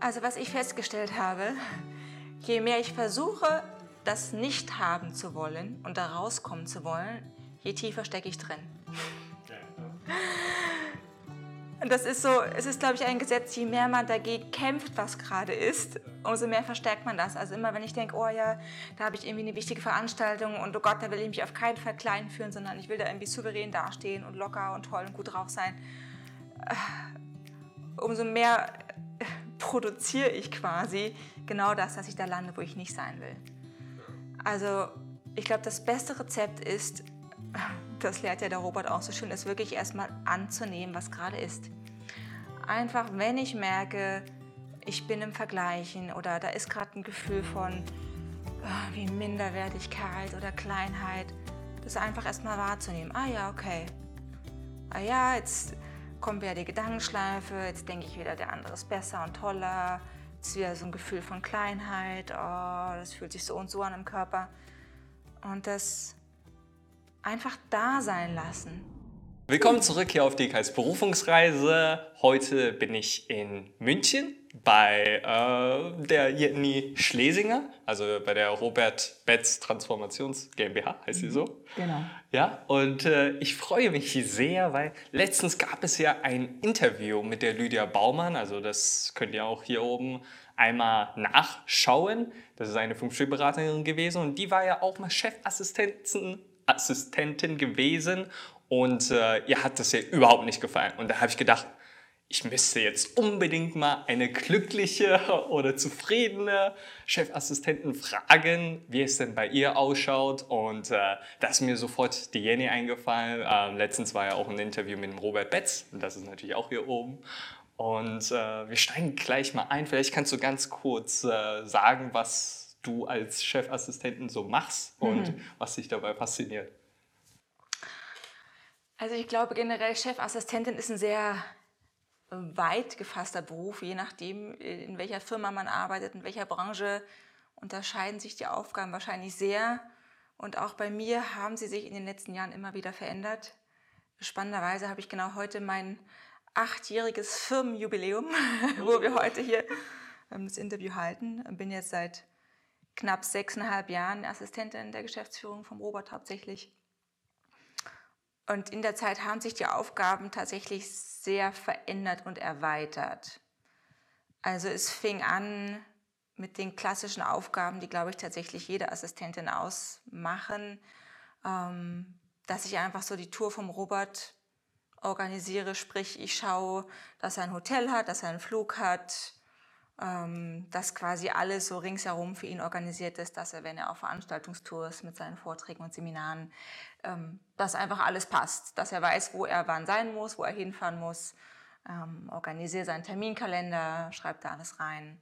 Also was ich festgestellt habe, je mehr ich versuche, das nicht haben zu wollen und da rauskommen zu wollen, je tiefer stecke ich drin. Und das ist so, es ist, glaube ich, ein Gesetz, je mehr man dagegen kämpft, was gerade ist, umso mehr verstärkt man das. Also immer, wenn ich denke, oh ja, da habe ich irgendwie eine wichtige Veranstaltung und oh Gott, da will ich mich auf keinen Fall klein führen, sondern ich will da irgendwie souverän dastehen und locker und toll und gut drauf sein, äh, umso mehr produziere ich quasi genau das, dass ich da lande, wo ich nicht sein will. Also ich glaube, das beste Rezept ist, das lehrt ja der Robert auch so schön, ist wirklich erstmal anzunehmen, was gerade ist. Einfach, wenn ich merke, ich bin im Vergleichen oder da ist gerade ein Gefühl von oh, wie Minderwertigkeit oder Kleinheit, das einfach erstmal wahrzunehmen. Ah ja, okay. Ah ja, jetzt kommt wieder die Gedankenschleife, jetzt denke ich wieder, der andere ist besser und toller. Jetzt wieder so ein Gefühl von Kleinheit, oh, das fühlt sich so und so an im Körper. Und das einfach da sein lassen. Willkommen zurück hier auf DKs Berufungsreise. Heute bin ich in München bei äh, der Jenny Schlesinger, also bei der Robert Betz Transformations GmbH, heißt sie so. Mhm, genau. Ja, und äh, ich freue mich sehr, weil letztens gab es ja ein Interview mit der Lydia Baumann, also das könnt ihr auch hier oben einmal nachschauen. Das ist eine Feng Shui-Beraterin gewesen und die war ja auch mal Chefassistentin Assistentin gewesen und äh, ihr hat das ja überhaupt nicht gefallen. Und da habe ich gedacht, ich müsste jetzt unbedingt mal eine glückliche oder zufriedene Chefassistentin fragen, wie es denn bei ihr ausschaut. Und äh, da ist mir sofort die Jenny eingefallen. Ähm, letztens war ja auch ein Interview mit dem Robert Betz. Und das ist natürlich auch hier oben. Und äh, wir steigen gleich mal ein. Vielleicht kannst du ganz kurz äh, sagen, was du als Chefassistenten so machst und mhm. was dich dabei fasziniert? Also ich glaube generell, Chefassistentin ist ein sehr weit gefasster Beruf, je nachdem, in welcher Firma man arbeitet, in welcher Branche unterscheiden sich die Aufgaben wahrscheinlich sehr. Und auch bei mir haben sie sich in den letzten Jahren immer wieder verändert. Spannenderweise habe ich genau heute mein achtjähriges Firmenjubiläum, wo wir heute hier ähm, das Interview halten. Bin jetzt seit knapp sechseinhalb Jahren Assistentin der Geschäftsführung vom Robert hauptsächlich. Und in der Zeit haben sich die Aufgaben tatsächlich sehr verändert und erweitert. Also es fing an mit den klassischen Aufgaben, die, glaube ich, tatsächlich jede Assistentin ausmachen, ähm, dass ich einfach so die Tour vom Robert organisiere, sprich ich schaue, dass er ein Hotel hat, dass er einen Flug hat, ähm, dass quasi alles so ringsherum für ihn organisiert ist, dass er, wenn er auf Veranstaltungstour ist mit seinen Vorträgen und Seminaren, ähm, dass einfach alles passt, dass er weiß, wo er wann sein muss, wo er hinfahren muss, ähm, organisiere seinen Terminkalender, schreibt da alles rein,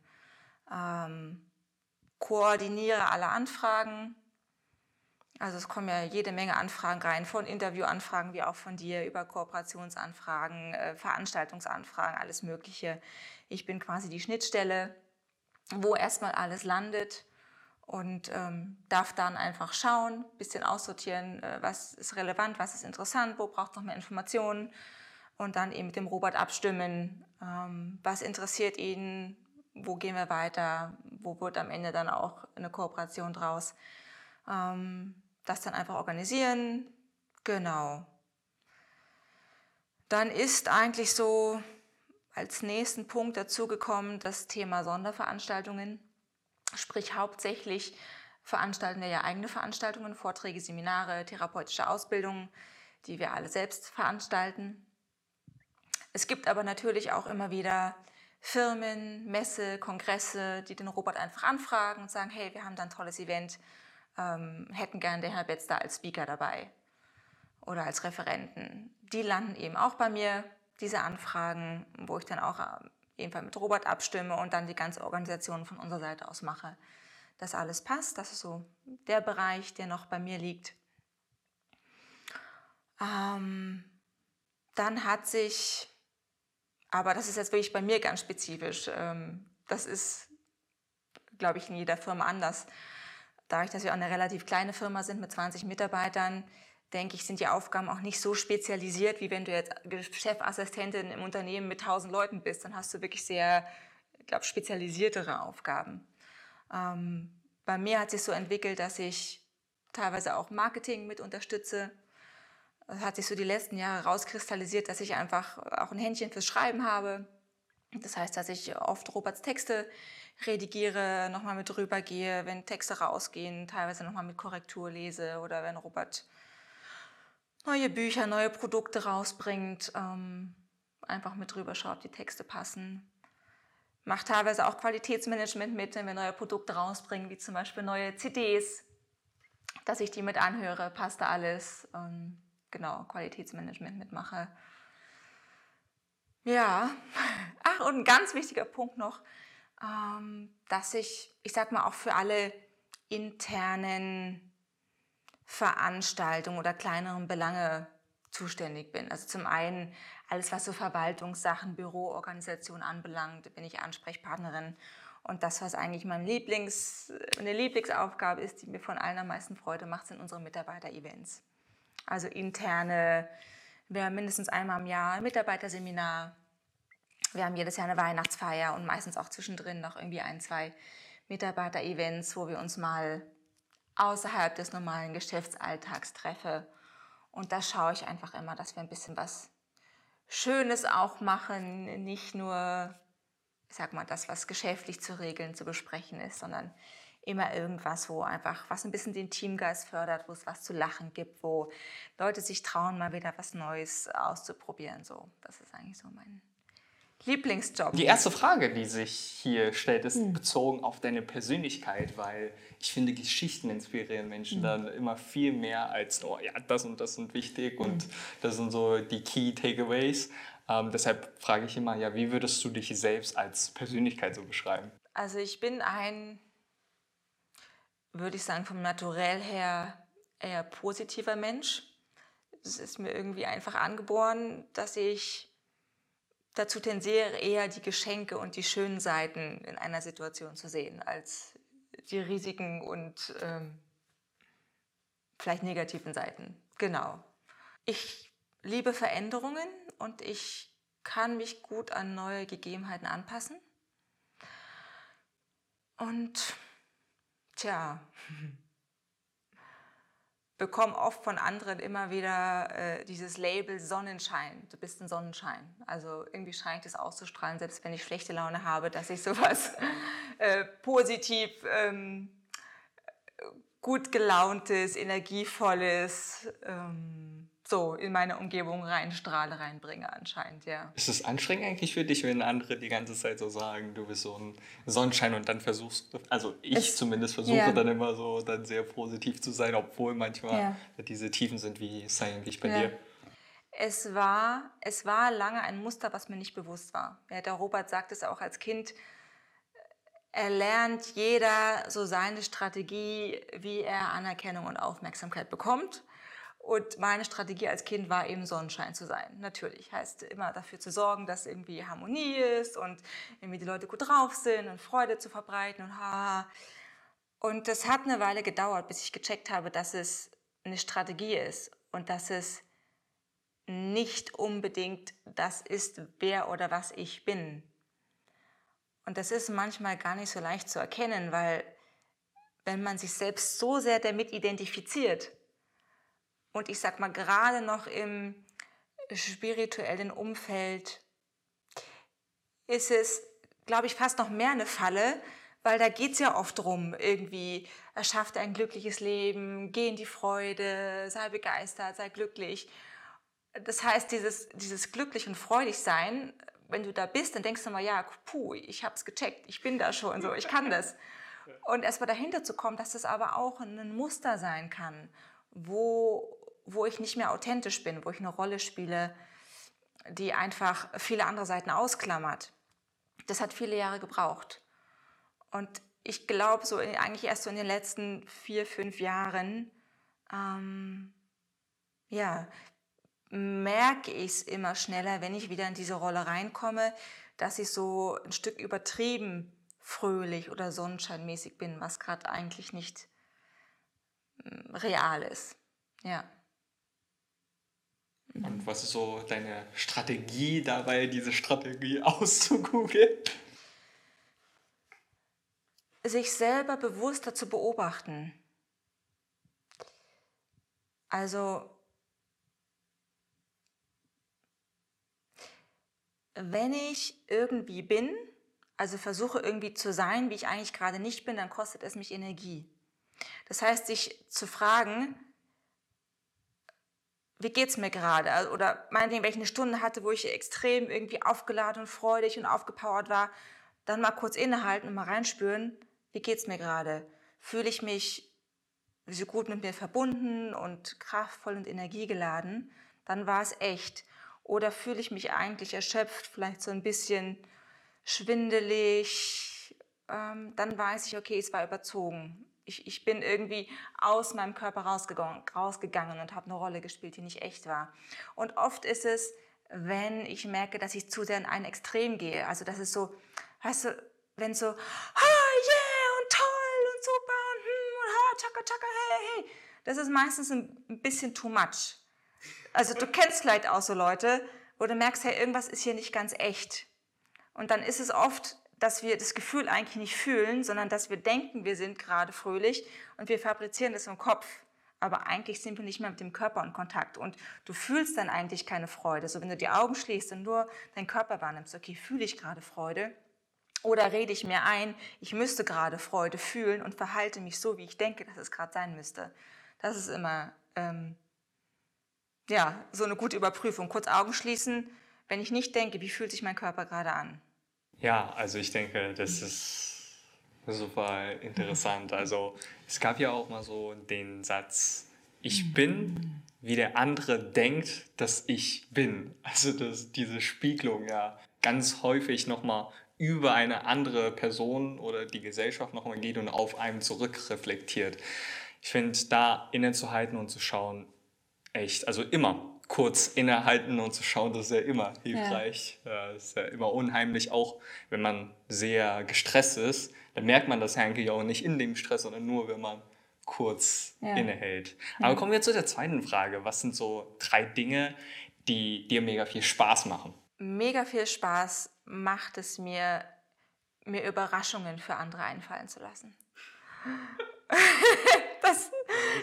koordiniere alle Anfragen. Also es kommen ja jede Menge Anfragen rein, von Interviewanfragen wie auch von dir, über Kooperationsanfragen, äh, Veranstaltungsanfragen, alles Mögliche ich bin quasi die Schnittstelle, wo erstmal alles landet und ähm, darf dann einfach schauen, bisschen aussortieren, äh, was ist relevant, was ist interessant, wo braucht noch mehr Informationen und dann eben mit dem Robert abstimmen, ähm, was interessiert ihn, wo gehen wir weiter, wo wird am Ende dann auch eine Kooperation draus. Ähm, das dann einfach organisieren, genau. Dann ist eigentlich so als nächsten Punkt dazugekommen das Thema Sonderveranstaltungen, sprich hauptsächlich veranstalten wir ja eigene Veranstaltungen, Vorträge, Seminare, therapeutische Ausbildungen, die wir alle selbst veranstalten. Es gibt aber natürlich auch immer wieder Firmen, Messe, Kongresse, die den Robert einfach anfragen und sagen, hey, wir haben da ein tolles Event, ähm, hätten gern den Herr Betz da als Speaker dabei oder als Referenten. Die landen eben auch bei mir diese Anfragen, wo ich dann auch äh, jedenfalls mit Robert abstimme und dann die ganze Organisation von unserer Seite aus mache, dass alles passt. Das ist so der Bereich, der noch bei mir liegt. Ähm, dann hat sich, aber das ist jetzt wirklich bei mir ganz spezifisch, ähm, das ist, glaube ich, in jeder Firma anders. Dadurch, dass wir auch eine relativ kleine Firma sind mit 20 Mitarbeitern, denke ich, sind die Aufgaben auch nicht so spezialisiert, wie wenn du jetzt Chefassistentin im Unternehmen mit 1000 Leuten bist. Dann hast du wirklich sehr ich glaube, spezialisiertere Aufgaben. Ähm, bei mir hat sich so entwickelt, dass ich teilweise auch Marketing mit unterstütze. Es hat sich so die letzten Jahre rauskristallisiert, dass ich einfach auch ein Händchen fürs Schreiben habe. Das heißt, dass ich oft Roberts Texte redigiere, nochmal mit drüber gehe, wenn Texte rausgehen, teilweise nochmal mit Korrektur lese oder wenn Robert neue Bücher, neue Produkte rausbringt, ähm, einfach mit drüber schaut, die Texte passen. Macht teilweise auch Qualitätsmanagement mit, wenn wir neue Produkte rausbringen, wie zum Beispiel neue CDs, dass ich die mit anhöre, passt da alles. Ähm, genau, Qualitätsmanagement mitmache. Ja, ach, und ein ganz wichtiger Punkt noch, dass ich, ich sag mal, auch für alle internen Veranstaltungen oder kleineren Belange zuständig bin. Also zum einen alles, was so Verwaltungssachen, Büroorganisation anbelangt, bin ich Ansprechpartnerin. Und das, was eigentlich mein Lieblings, meine Lieblingsaufgabe ist, die mir von allen am meisten Freude macht, sind unsere Mitarbeiter-Events. Also interne, wir haben mindestens einmal im Jahr ein Mitarbeiterseminar, wir haben jedes Jahr eine Weihnachtsfeier und meistens auch zwischendrin noch irgendwie ein, zwei Mitarbeiter-Events, wo wir uns mal außerhalb des normalen Geschäftsalltags treffen. Und da schaue ich einfach immer, dass wir ein bisschen was Schönes auch machen, nicht nur, ich sag mal, das, was geschäftlich zu regeln, zu besprechen ist, sondern immer irgendwas, wo einfach, was ein bisschen den Teamgeist fördert, wo es was zu lachen gibt, wo Leute sich trauen, mal wieder was Neues auszuprobieren. So, das ist eigentlich so mein Lieblingsjob. Die erste Frage, die sich hier stellt, ist hm. bezogen auf deine Persönlichkeit, weil ich finde, Geschichten inspirieren Menschen hm. dann immer viel mehr als, oh ja, das und das sind wichtig hm. und das sind so die Key Takeaways. Ähm, deshalb frage ich immer, ja, wie würdest du dich selbst als Persönlichkeit so beschreiben? Also ich bin ein, würde ich sagen, vom Naturell her eher positiver Mensch. Es ist mir irgendwie einfach angeboren, dass ich dazu tendiere, eher die Geschenke und die schönen Seiten in einer Situation zu sehen, als die Risiken und ähm, vielleicht negativen Seiten. Genau. Ich liebe Veränderungen und ich kann mich gut an neue Gegebenheiten anpassen. Und tja, bekomme oft von anderen immer wieder äh, dieses Label Sonnenschein. Du bist ein Sonnenschein. Also irgendwie scheint es auszustrahlen, selbst wenn ich schlechte Laune habe, dass ich sowas äh, positiv, ähm, gut gelauntes, energievolles, ähm, so in meine Umgebung reinstrahle, reinbringe anscheinend, ja. Ist es anstrengend eigentlich für dich, wenn andere die ganze Zeit so sagen, du bist so ein Sonnenschein und dann versuchst, also ich es, zumindest versuche ja. dann immer so dann sehr positiv zu sein, obwohl manchmal ja. diese Tiefen sind, wie ist eigentlich bei ja. dir? Es war, es war lange ein Muster, was mir nicht bewusst war. Ja, der Robert sagt es auch als Kind, er lernt jeder so seine Strategie, wie er Anerkennung und Aufmerksamkeit bekommt. Und meine Strategie als Kind war eben Sonnenschein zu sein. Natürlich heißt immer dafür zu sorgen, dass irgendwie Harmonie ist und irgendwie die Leute gut drauf sind und Freude zu verbreiten und ha. Und das hat eine Weile gedauert, bis ich gecheckt habe, dass es eine Strategie ist und dass es nicht unbedingt das ist, wer oder was ich bin. Und das ist manchmal gar nicht so leicht zu erkennen, weil wenn man sich selbst so sehr damit identifiziert, und ich sag mal, gerade noch im spirituellen Umfeld ist es, glaube ich, fast noch mehr eine Falle, weil da geht es ja oft drum, irgendwie, erschafft ein glückliches Leben, geh in die Freude, sei begeistert, sei glücklich. Das heißt, dieses, dieses glücklich und freudig sein, wenn du da bist, dann denkst du mal, ja, puh, ich habe es gecheckt, ich bin da schon so, ich kann das. Und erstmal dahinter zu kommen, dass das aber auch ein Muster sein kann, wo wo ich nicht mehr authentisch bin, wo ich eine Rolle spiele, die einfach viele andere Seiten ausklammert. Das hat viele Jahre gebraucht. Und ich glaube, so in, eigentlich erst so in den letzten vier, fünf Jahren, ähm, ja, merke ich es immer schneller, wenn ich wieder in diese Rolle reinkomme, dass ich so ein Stück übertrieben fröhlich oder sonnenscheinmäßig bin, was gerade eigentlich nicht mm, real ist. Ja. Und was ist so deine Strategie dabei, diese Strategie auszugoogeln? sich selber bewusster zu beobachten. Also, wenn ich irgendwie bin, also versuche irgendwie zu sein, wie ich eigentlich gerade nicht bin, dann kostet es mich Energie. Das heißt, sich zu fragen, wie geht's mir gerade? Also, oder meinetwegen, wenn ich eine Stunde hatte, wo ich extrem irgendwie aufgeladen und freudig und aufgepowert war, dann mal kurz innehalten und mal reinspüren, wie geht's mir gerade? Fühle ich mich so gut mit mir verbunden und kraftvoll und energiegeladen? Dann war es echt. Oder fühle ich mich eigentlich erschöpft, vielleicht so ein bisschen schwindelig? Ähm, dann weiß ich, okay, es war überzogen ich, ich bin irgendwie aus meinem Körper rausgegangen, rausgegangen und habe eine Rolle gespielt, die nicht echt war. Und oft ist es, wenn ich merke, dass ich zu sehr in ein Extrem gehe. Also das ist so, weißt du, wenn so, ah, yeah, und toll und super und, hm, und ha, tschakka, tschakka, hey, hey. Das ist meistens ein bisschen too much. Also du kennst vielleicht auch so Leute, wo du merkst, hey, irgendwas ist hier nicht ganz echt. Und dann ist es oft dass wir das Gefühl eigentlich nicht fühlen, sondern dass wir denken, wir sind gerade fröhlich und wir fabrizieren das im Kopf. Aber eigentlich sind wir nicht mehr mit dem Körper in Kontakt und du fühlst dann eigentlich keine Freude. So wenn du die Augen schließt und nur deinen Körper wahrnimmst, okay, fühle ich gerade Freude? Oder rede ich mir ein, ich müsste gerade Freude fühlen und verhalte mich so, wie ich denke, dass es gerade sein müsste. Das ist immer ähm, ja, so eine gute Überprüfung. Kurz Augen schließen, wenn ich nicht denke, wie fühlt sich mein Körper gerade an? Ja, also ich denke, das ist super interessant. Also es gab ja auch mal so den Satz, ich bin, wie der andere denkt, dass ich bin. Also dass diese Spiegelung ja ganz häufig nochmal über eine andere Person oder die Gesellschaft nochmal geht und auf einem zurückreflektiert. Ich finde, da innezuhalten und zu schauen, echt, also immer kurz innehalten und zu schauen, das ist ja immer hilfreich. Ja. Das ist ja immer unheimlich, auch wenn man sehr gestresst ist, dann merkt man das eigentlich auch nicht in dem Stress, sondern nur, wenn man kurz ja. innehält. Aber ja. kommen wir zu der zweiten Frage. Was sind so drei Dinge, die dir mega viel Spaß machen? Mega viel Spaß macht es mir, mir Überraschungen für andere einfallen zu lassen. das,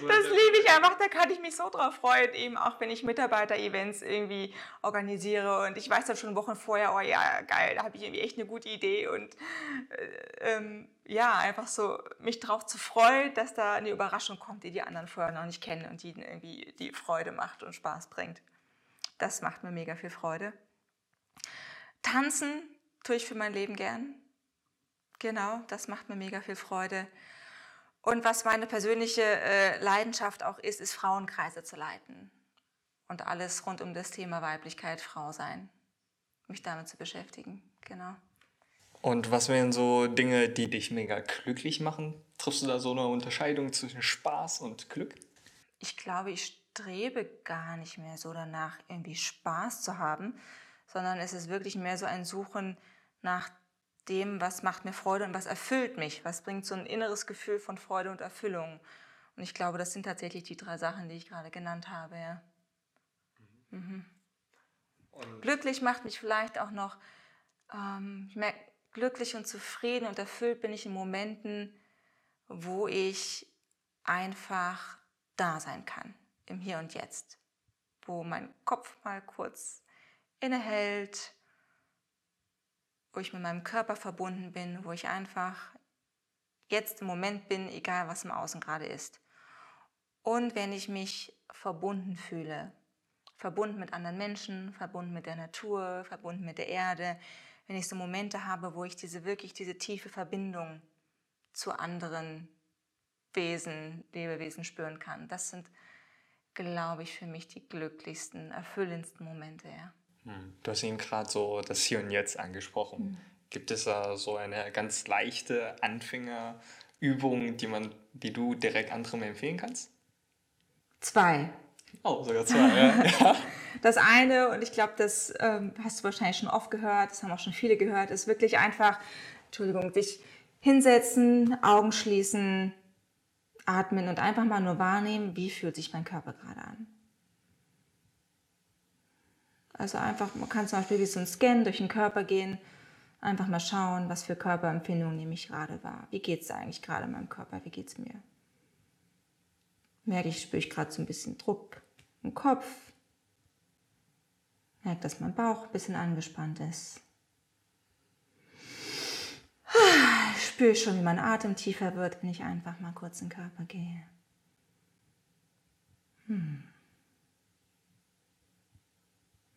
das liebe ich einfach, da kann ich mich so drauf freuen, eben auch wenn ich Mitarbeiter-Events irgendwie organisiere und ich weiß dann schon Wochen vorher, oh ja, geil, da habe ich irgendwie echt eine gute Idee und äh, ähm, ja, einfach so mich drauf zu freuen, dass da eine Überraschung kommt, die die anderen vorher noch nicht kennen und die irgendwie die Freude macht und Spaß bringt. Das macht mir mega viel Freude. Tanzen tue ich für mein Leben gern. Genau, das macht mir mega viel Freude. Und was meine persönliche äh, Leidenschaft auch ist, ist Frauenkreise zu leiten. Und alles rund um das Thema Weiblichkeit, Frau sein. Mich damit zu beschäftigen, genau. Und was wären so Dinge, die dich mega glücklich machen? Triffst du da so eine Unterscheidung zwischen Spaß und Glück? Ich glaube, ich strebe gar nicht mehr so danach, irgendwie Spaß zu haben, sondern es ist wirklich mehr so ein Suchen nach dem, was macht mir Freude und was erfüllt mich, was bringt so ein inneres Gefühl von Freude und Erfüllung. Und ich glaube, das sind tatsächlich die drei Sachen, die ich gerade genannt habe. Ja. Mhm. Glücklich macht mich vielleicht auch noch, ähm, ich merke, glücklich und zufrieden und erfüllt bin ich in Momenten, wo ich einfach da sein kann, im Hier und Jetzt, wo mein Kopf mal kurz innehält, wo ich mit meinem Körper verbunden bin, wo ich einfach jetzt im Moment bin, egal was im Außen gerade ist. Und wenn ich mich verbunden fühle, verbunden mit anderen Menschen, verbunden mit der Natur, verbunden mit der Erde, wenn ich so Momente habe, wo ich diese wirklich diese tiefe Verbindung zu anderen Wesen, Lebewesen spüren kann. Das sind, glaube ich, für mich die glücklichsten, erfüllendsten Momente. Ja. Du hast eben gerade so das Hier und Jetzt angesprochen. Mhm. Gibt es da so eine ganz leichte Anfängerübung, die, man, die du direkt anderen empfehlen kannst? Zwei. Oh, sogar zwei, ja. Das eine, und ich glaube, das ähm, hast du wahrscheinlich schon oft gehört, das haben auch schon viele gehört, ist wirklich einfach, Entschuldigung, dich hinsetzen, Augen schließen, atmen und einfach mal nur wahrnehmen, wie fühlt sich mein Körper gerade an. Also einfach, man kann zum Beispiel wie so ein Scan durch den Körper gehen, Einfach mal schauen, was für Körperempfindungen nehme ich gerade wahr. Wie geht es eigentlich gerade meinem Körper? Wie geht es mir? Merke ich, spüre ich gerade so ein bisschen Druck im Kopf. Merke, dass mein Bauch ein bisschen angespannt ist. Ich spüre schon, wie mein Atem tiefer wird, wenn ich einfach mal kurz in den Körper gehe. Hm.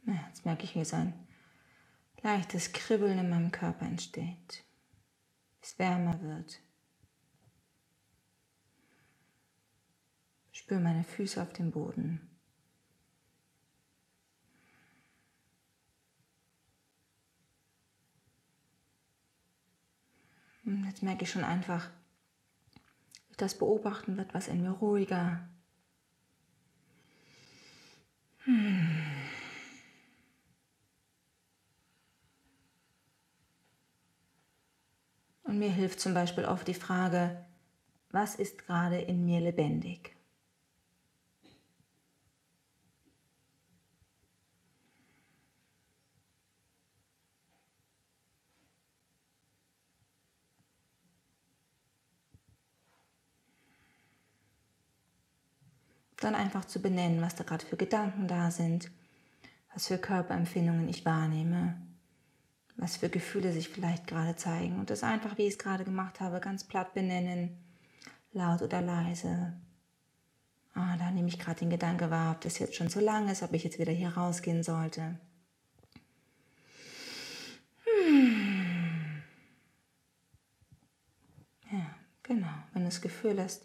Jetzt merke ich, wie so ein leichtes Kribbeln in meinem Körper entsteht, es wärmer wird. Spüre meine Füße auf dem Boden. Jetzt merke ich schon einfach, wie das Beobachten wird, was in mir ruhiger. Hm. Und mir hilft zum Beispiel oft die Frage, was ist gerade in mir lebendig? Dann einfach zu benennen, was da gerade für Gedanken da sind, was für Körperempfindungen ich wahrnehme was für Gefühle sich vielleicht gerade zeigen und das einfach, wie ich es gerade gemacht habe, ganz platt benennen, laut oder leise. Ah, da nehme ich gerade den Gedanke wahr, ob das jetzt schon zu lang ist, ob ich jetzt wieder hier rausgehen sollte. Hm. Ja, genau. Wenn du das Gefühl hast,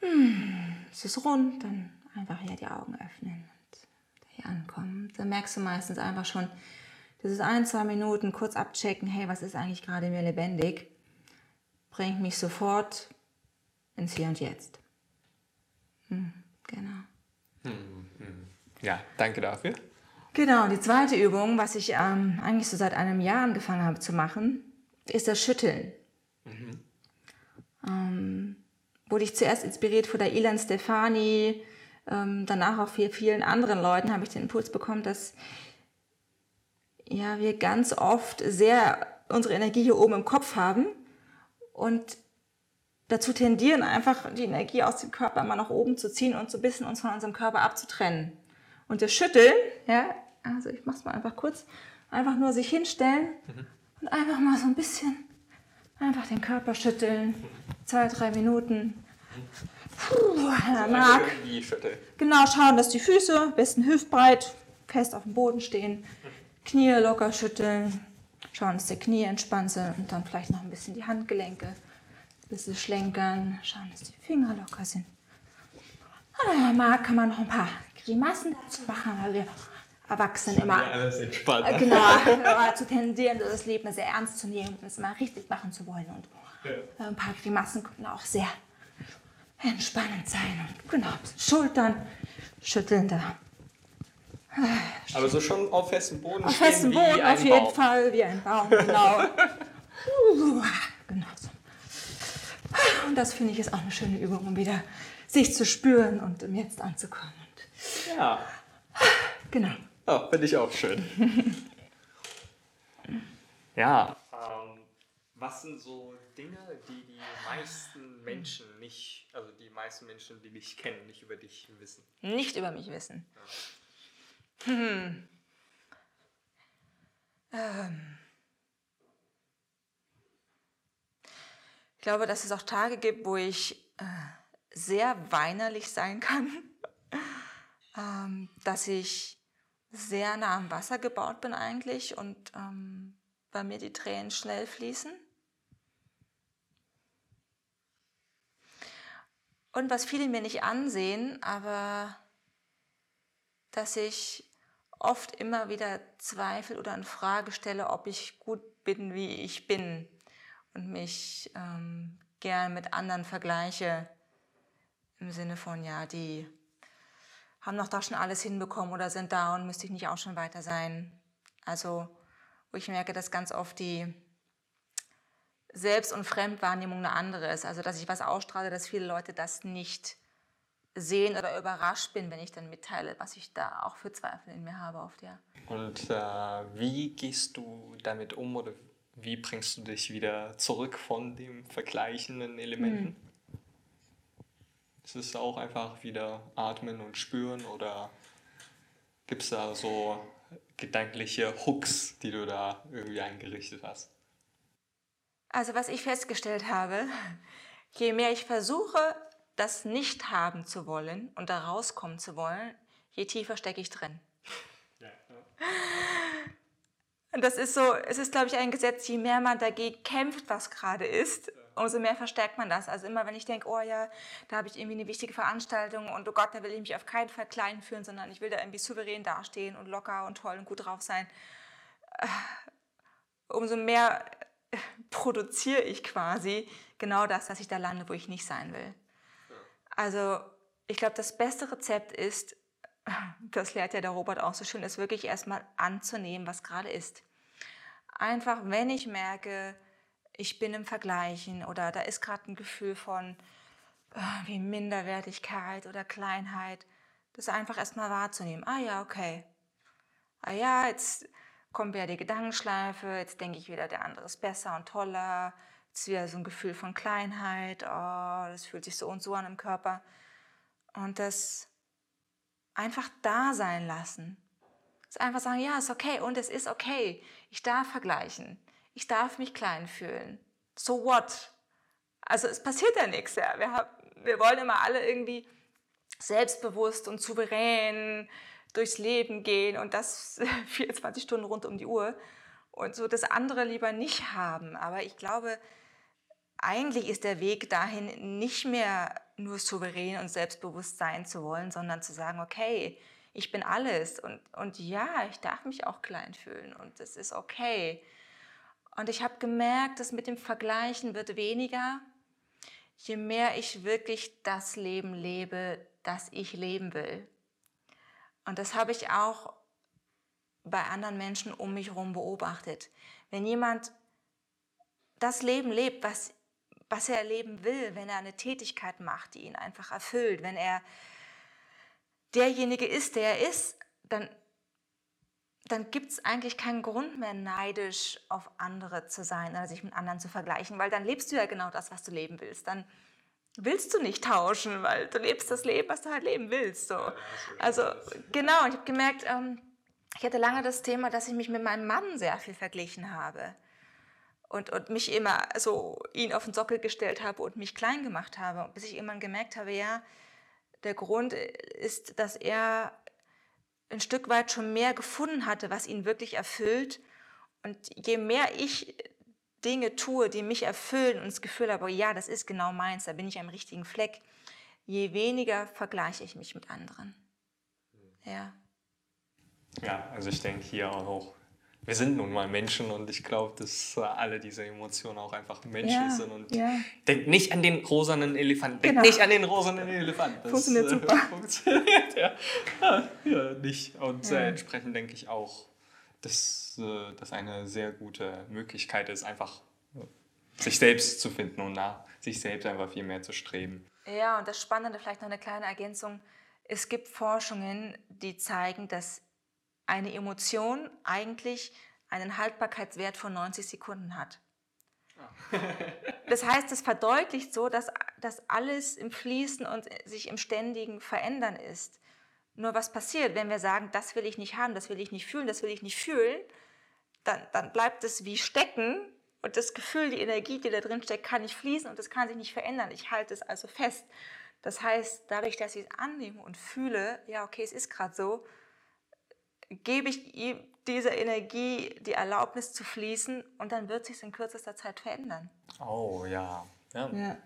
hm, es ist rund, dann einfach hier die Augen öffnen und hier ankommen. Dann merkst du meistens einfach schon, das ist ein, zwei Minuten kurz abchecken, hey, was ist eigentlich gerade mir lebendig, bringt mich sofort ins Hier und Jetzt. Hm, genau. Ja, danke dafür. Genau, die zweite Übung, was ich ähm, eigentlich so seit einem Jahr angefangen habe zu machen, ist das Schütteln. Mhm. Ähm, wurde ich zuerst inspiriert von der Ilan Stefani, ähm, danach auch von vielen anderen Leuten habe ich den Impuls bekommen, dass ja, wir ganz oft sehr unsere Energie hier oben im Kopf haben und dazu tendieren, einfach die Energie aus dem Körper mal nach oben zu ziehen und so ein bisschen uns von unserem Körper abzutrennen. Und das Schütteln, ja, also ich mach's mal einfach kurz, einfach nur sich hinstellen mhm. und einfach mal so ein bisschen einfach den Körper schütteln, zwei, drei Minuten. Puh, mag. Genau, schauen, dass die Füße, besten hüftbreit, fest auf dem Boden stehen. Knie locker schütteln, schauen, dass die Knie entspannt sind und dann vielleicht noch ein bisschen die Handgelenke, ein bisschen schlenkern, schauen, dass die Finger locker sind. Und mag, kann man noch ein paar Grimassen dazu machen, weil wir Erwachsenen immer alles entspannt. Äh, genau, zu tendieren, das Leben sehr ernst zu nehmen und es mal richtig machen zu wollen. Und ja. ein paar Grimassen können auch sehr entspannend sein. Und genau, Schultern schütteln da aber so schon auf festem Boden Auf festem Boden auf jeden Baum. Fall, wie ein Baum, genau. genau so. Und das finde ich ist auch eine schöne Übung, um wieder sich zu spüren und im Jetzt anzukommen. ja. Genau. Oh, finde ich auch schön. ja. Ähm, was sind so Dinge, die die meisten Menschen nicht, also die meisten Menschen, die dich kennen, nicht über dich wissen? Nicht über mich wissen. Ja. Hm. Ähm. Ich glaube, dass es auch Tage gibt, wo ich äh, sehr weinerlich sein kann, ähm, dass ich sehr nah am Wasser gebaut bin eigentlich und ähm, bei mir die Tränen schnell fließen. Und was viele mir nicht ansehen, aber dass ich oft immer wieder Zweifel oder in Frage stelle, ob ich gut bin, wie ich bin und mich ähm, gern mit anderen vergleiche im Sinne von, ja, die haben doch da schon alles hinbekommen oder sind da und müsste ich nicht auch schon weiter sein. Also, wo ich merke, dass ganz oft die Selbst- und Fremdwahrnehmung eine andere ist. Also, dass ich was ausstrahle, dass viele Leute das nicht sehen oder überrascht bin, wenn ich dann mitteile, was ich da auch für Zweifel in mir habe oft, ja. Und äh, wie gehst du damit um oder wie bringst du dich wieder zurück von den vergleichenden Elementen? Hm. Ist es auch einfach wieder atmen und spüren oder gibt es da so gedankliche Hooks, die du da irgendwie eingerichtet hast? Also was ich festgestellt habe, je mehr ich versuche, das nicht haben zu wollen und da rauskommen zu wollen, je tiefer stecke ich drin. Ja, das ist so, es ist, glaube ich, ein Gesetz, je mehr man dagegen kämpft, was gerade ist, umso mehr verstärkt man das. Also immer, wenn ich denke, oh ja, da habe ich irgendwie eine wichtige Veranstaltung und oh Gott, da will ich mich auf keinen Fall klein fühlen, sondern ich will da irgendwie souverän dastehen und locker und toll und gut drauf sein. Äh, umso mehr äh, produziere ich quasi genau das, dass ich da lande, wo ich nicht sein will. Also ich glaube, das beste Rezept ist, das lehrt ja der Robert auch so schön, ist wirklich erstmal anzunehmen, was gerade ist. Einfach, wenn ich merke, ich bin im Vergleichen oder da ist gerade ein Gefühl von äh, wie Minderwertigkeit oder Kleinheit, das einfach erstmal wahrzunehmen. Ah ja, okay. Ah ja, jetzt kommt wieder die Gedankenschleife, jetzt denke ich wieder, der andere ist besser und toller. Jetzt wieder so ein Gefühl von Kleinheit, oh, das fühlt sich so und so an im Körper. Und das einfach da sein lassen. Das einfach sagen, ja, ist okay und es ist okay. Ich darf vergleichen. Ich darf mich klein fühlen. So what? Also es passiert ja nichts. Ja. Wir, wir wollen immer alle irgendwie selbstbewusst und souverän durchs Leben gehen und das 24 Stunden rund um die Uhr und so das andere lieber nicht haben. Aber ich glaube, eigentlich ist der Weg dahin nicht mehr nur souverän und selbstbewusst sein zu wollen, sondern zu sagen, okay, ich bin alles und, und ja, ich darf mich auch klein fühlen und das ist okay. Und ich habe gemerkt, dass mit dem Vergleichen wird weniger, je mehr ich wirklich das Leben lebe, das ich leben will. Und das habe ich auch bei anderen Menschen um mich herum beobachtet. Wenn jemand das Leben lebt, was was er erleben will, wenn er eine Tätigkeit macht, die ihn einfach erfüllt, wenn er derjenige ist, der er ist, dann, dann gibt es eigentlich keinen Grund mehr, neidisch auf andere zu sein oder sich mit anderen zu vergleichen, weil dann lebst du ja genau das, was du leben willst. Dann willst du nicht tauschen, weil du lebst das Leben, was du halt leben willst. So. Also genau, ich habe gemerkt, ähm, ich hatte lange das Thema, dass ich mich mit meinem Mann sehr viel verglichen habe und, und mich immer so ihn auf den Sockel gestellt habe und mich klein gemacht habe, bis ich irgendwann gemerkt habe, ja, der Grund ist, dass er ein Stück weit schon mehr gefunden hatte, was ihn wirklich erfüllt. Und je mehr ich Dinge tue, die mich erfüllen und das Gefühl habe, ja, das ist genau meins, da bin ich am richtigen Fleck, je weniger vergleiche ich mich mit anderen. Ja. Ja, also ich denke hier auch wir sind nun mal Menschen und ich glaube, dass alle diese Emotionen auch einfach menschlich ja, sind. Und ja. denkt nicht an den rosanen Elefanten. Denkt genau. nicht an den rosanen Elefanten. Das funktioniert äh, super. funktioniert ja. ja, nicht. Und äh, entsprechend denke ich auch, dass äh, das eine sehr gute Möglichkeit ist, einfach äh, sich selbst zu finden und nach sich selbst einfach viel mehr zu streben. Ja, und das Spannende, vielleicht noch eine kleine Ergänzung. Es gibt Forschungen, die zeigen, dass eine Emotion eigentlich einen Haltbarkeitswert von 90 Sekunden hat. Das heißt, es verdeutlicht so, dass, dass alles im Fließen und sich im ständigen Verändern ist. Nur was passiert, wenn wir sagen, das will ich nicht haben, das will ich nicht fühlen, das will ich nicht fühlen, dann, dann bleibt es wie stecken und das Gefühl, die Energie, die da drin steckt, kann nicht fließen und es kann sich nicht verändern. Ich halte es also fest. Das heißt, dadurch, dass ich es annehme und fühle, ja, okay, es ist gerade so, gebe ich ihm dieser Energie die Erlaubnis zu fließen und dann wird sich in kürzester Zeit verändern. Oh ja. ja. ja.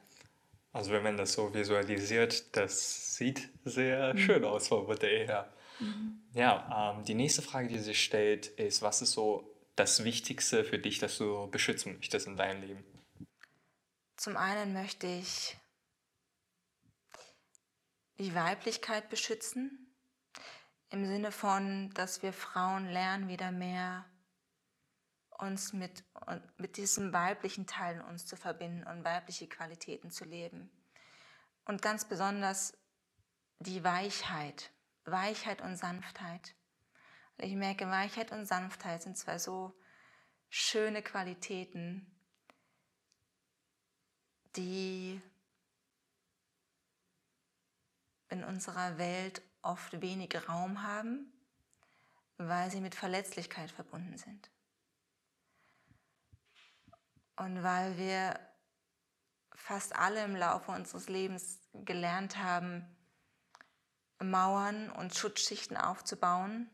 Also wenn man das so visualisiert, das sieht sehr mhm. schön aus vom Modell her. Mhm. Ja, ähm, die nächste Frage, die sich stellt, ist, was ist so das Wichtigste für dich, das du beschützen möchtest in deinem Leben? Zum einen möchte ich die Weiblichkeit beschützen im Sinne von, dass wir Frauen lernen, wieder mehr uns mit, mit diesem weiblichen Teil in uns zu verbinden und weibliche Qualitäten zu leben. Und ganz besonders die Weichheit, Weichheit und Sanftheit. Ich merke, Weichheit und Sanftheit sind zwei so schöne Qualitäten, die in unserer Welt oft wenig Raum haben, weil sie mit Verletzlichkeit verbunden sind. Und weil wir fast alle im Laufe unseres Lebens gelernt haben, Mauern und Schutzschichten aufzubauen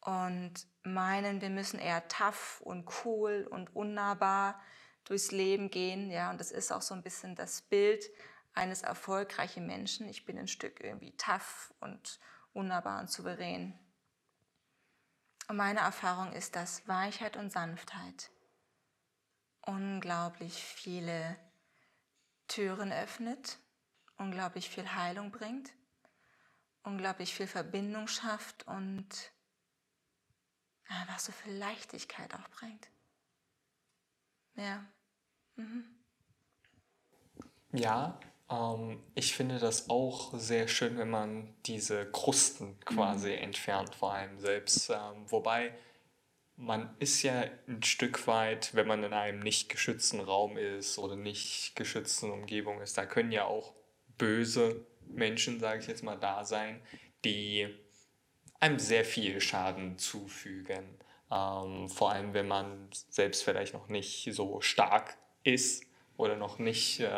und meinen, wir müssen eher tough und cool und unnahbar durchs Leben gehen. Ja, und das ist auch so ein bisschen das Bild eines erfolgreichen Menschen. Ich bin ein Stück irgendwie tough und unnahbar und souverän. Und meine Erfahrung ist, dass Weichheit und Sanftheit unglaublich viele Türen öffnet, unglaublich viel Heilung bringt, unglaublich viel Verbindung schafft und einfach so viel Leichtigkeit auch bringt. Ja. Mhm. Ja, ähm, ich finde das auch sehr schön, wenn man diese Krusten quasi mhm. entfernt, vor allem selbst. Ähm, wobei man ist ja ein Stück weit, wenn man in einem nicht geschützten Raum ist oder nicht geschützten Umgebung ist, da können ja auch böse Menschen, sage ich jetzt mal, da sein, die einem sehr viel Schaden zufügen. Ähm, vor allem, wenn man selbst vielleicht noch nicht so stark ist oder noch nicht äh,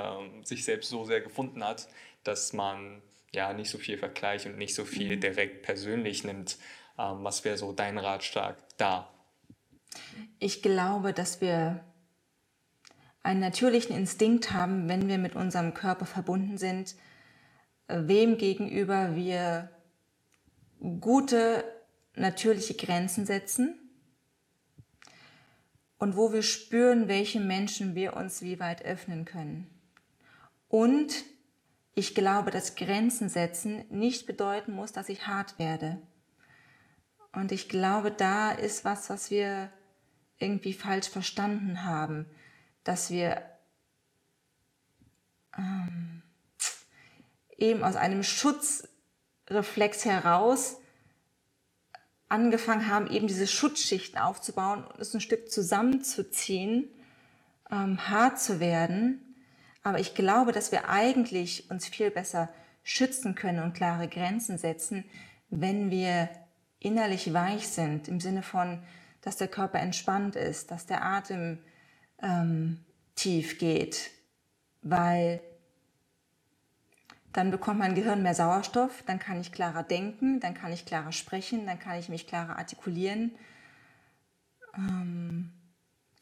sich selbst so sehr gefunden hat, dass man ja nicht so viel vergleicht und nicht so viel mhm. direkt persönlich nimmt. Ähm, was wäre so dein Ratschlag da? Ich glaube, dass wir einen natürlichen Instinkt haben, wenn wir mit unserem Körper verbunden sind, äh, wem gegenüber wir gute, natürliche Grenzen setzen und wo wir spüren, welche Menschen wir uns wie weit öffnen können. Und ich glaube, dass Grenzen setzen nicht bedeuten muss, dass ich hart werde. Und ich glaube, da ist was, was wir irgendwie falsch verstanden haben, dass wir ähm, eben aus einem Schutzreflex heraus angefangen haben, eben diese Schutzschichten aufzubauen und es ein Stück zusammenzuziehen, ähm, hart zu werden. Aber ich glaube, dass wir eigentlich uns viel besser schützen können und klare Grenzen setzen, wenn wir innerlich weich sind, im Sinne von, dass der Körper entspannt ist, dass der Atem ähm, tief geht, weil dann bekommt mein Gehirn mehr Sauerstoff, dann kann ich klarer denken, dann kann ich klarer sprechen, dann kann ich mich klarer artikulieren. Ähm,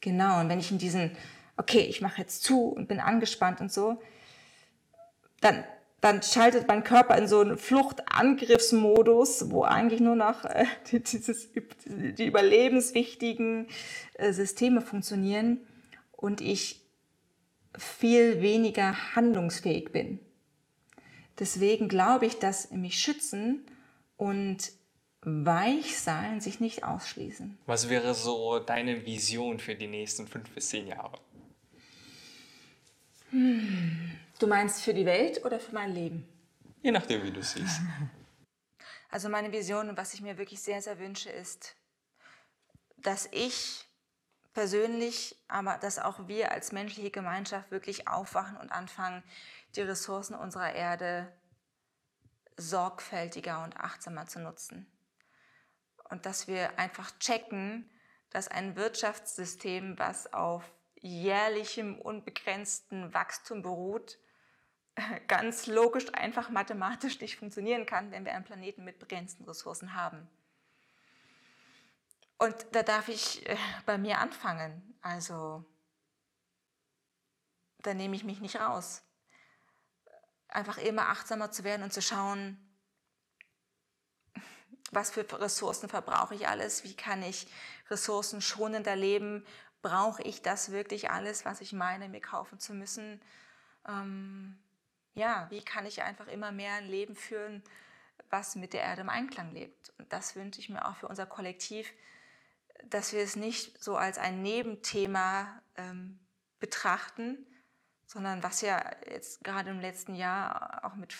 genau, und wenn ich in diesen, okay, ich mache jetzt zu und bin angespannt und so, dann, dann schaltet mein Körper in so einen Fluchtangriffsmodus, wo eigentlich nur noch äh, dieses, die überlebenswichtigen äh, Systeme funktionieren und ich viel weniger handlungsfähig bin. Deswegen glaube ich, dass mich schützen und weich sein sich nicht ausschließen. Was wäre so deine Vision für die nächsten fünf bis zehn Jahre? Hm. Du meinst für die Welt oder für mein Leben? Je nachdem, wie du siehst. Also meine Vision und was ich mir wirklich sehr, sehr wünsche, ist, dass ich persönlich, aber dass auch wir als menschliche Gemeinschaft wirklich aufwachen und anfangen, die Ressourcen unserer Erde sorgfältiger und achtsamer zu nutzen. Und dass wir einfach checken, dass ein Wirtschaftssystem, was auf jährlichem unbegrenzten Wachstum beruht, ganz logisch, einfach mathematisch nicht funktionieren kann, wenn wir einen Planeten mit begrenzten Ressourcen haben. Und da darf ich äh, bei mir anfangen. Also, da nehme ich mich nicht raus einfach immer achtsamer zu werden und zu schauen, was für Ressourcen verbrauche ich alles, wie kann ich Ressourcen schonender leben, brauche ich das wirklich alles, was ich meine, mir kaufen zu müssen. Ähm, ja, wie kann ich einfach immer mehr ein Leben führen, was mit der Erde im Einklang lebt. Und das wünsche ich mir auch für unser Kollektiv, dass wir es nicht so als ein Nebenthema ähm, betrachten, sondern was ja jetzt gerade im letzten Jahr auch mit,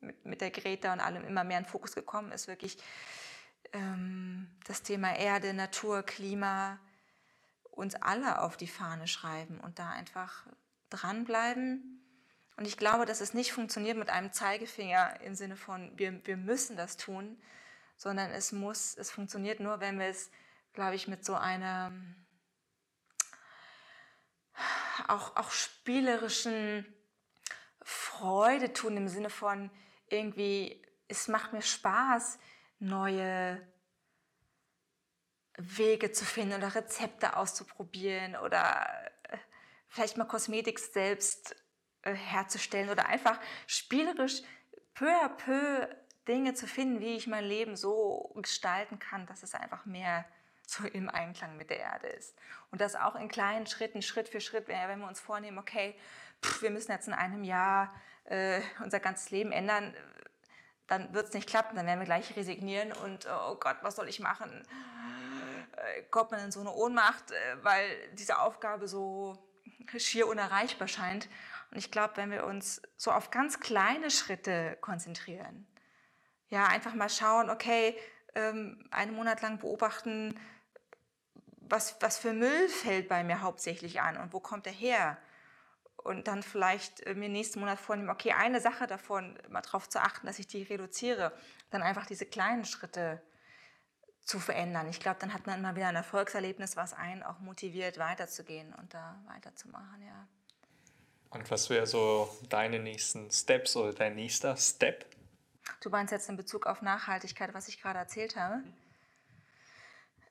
mit, mit der Greta und allem immer mehr in Fokus gekommen ist, wirklich ähm, das Thema Erde, Natur, Klima uns alle auf die Fahne schreiben und da einfach dranbleiben. Und ich glaube, dass es nicht funktioniert mit einem Zeigefinger im Sinne von, wir, wir müssen das tun, sondern es muss, es funktioniert nur, wenn wir es, glaube ich, mit so einer auch, auch spielerischen Freude tun, im Sinne von irgendwie, es macht mir Spaß, neue Wege zu finden oder Rezepte auszuprobieren oder äh, vielleicht mal Kosmetik selbst äh, herzustellen oder einfach spielerisch peu à peu Dinge zu finden, wie ich mein Leben so gestalten kann, dass es einfach mehr so im Einklang mit der Erde ist. Und das auch in kleinen Schritten, Schritt für Schritt, wenn wir uns vornehmen, okay, pff, wir müssen jetzt in einem Jahr äh, unser ganzes Leben ändern, dann wird es nicht klappen, dann werden wir gleich resignieren und oh Gott, was soll ich machen? Äh, kommt man in so eine Ohnmacht, äh, weil diese Aufgabe so schier unerreichbar scheint. Und ich glaube, wenn wir uns so auf ganz kleine Schritte konzentrieren, ja, einfach mal schauen, okay, ähm, einen Monat lang beobachten, was, was für Müll fällt bei mir hauptsächlich an und wo kommt er her? Und dann vielleicht äh, mir nächsten Monat vornehmen, okay, eine Sache davon, mal darauf zu achten, dass ich die reduziere. Dann einfach diese kleinen Schritte zu verändern. Ich glaube, dann hat man immer wieder ein Erfolgserlebnis, was einen auch motiviert, weiterzugehen und da weiterzumachen, ja. Und was wäre so deine nächsten Steps oder dein nächster Step? Du meinst jetzt in Bezug auf Nachhaltigkeit, was ich gerade erzählt habe?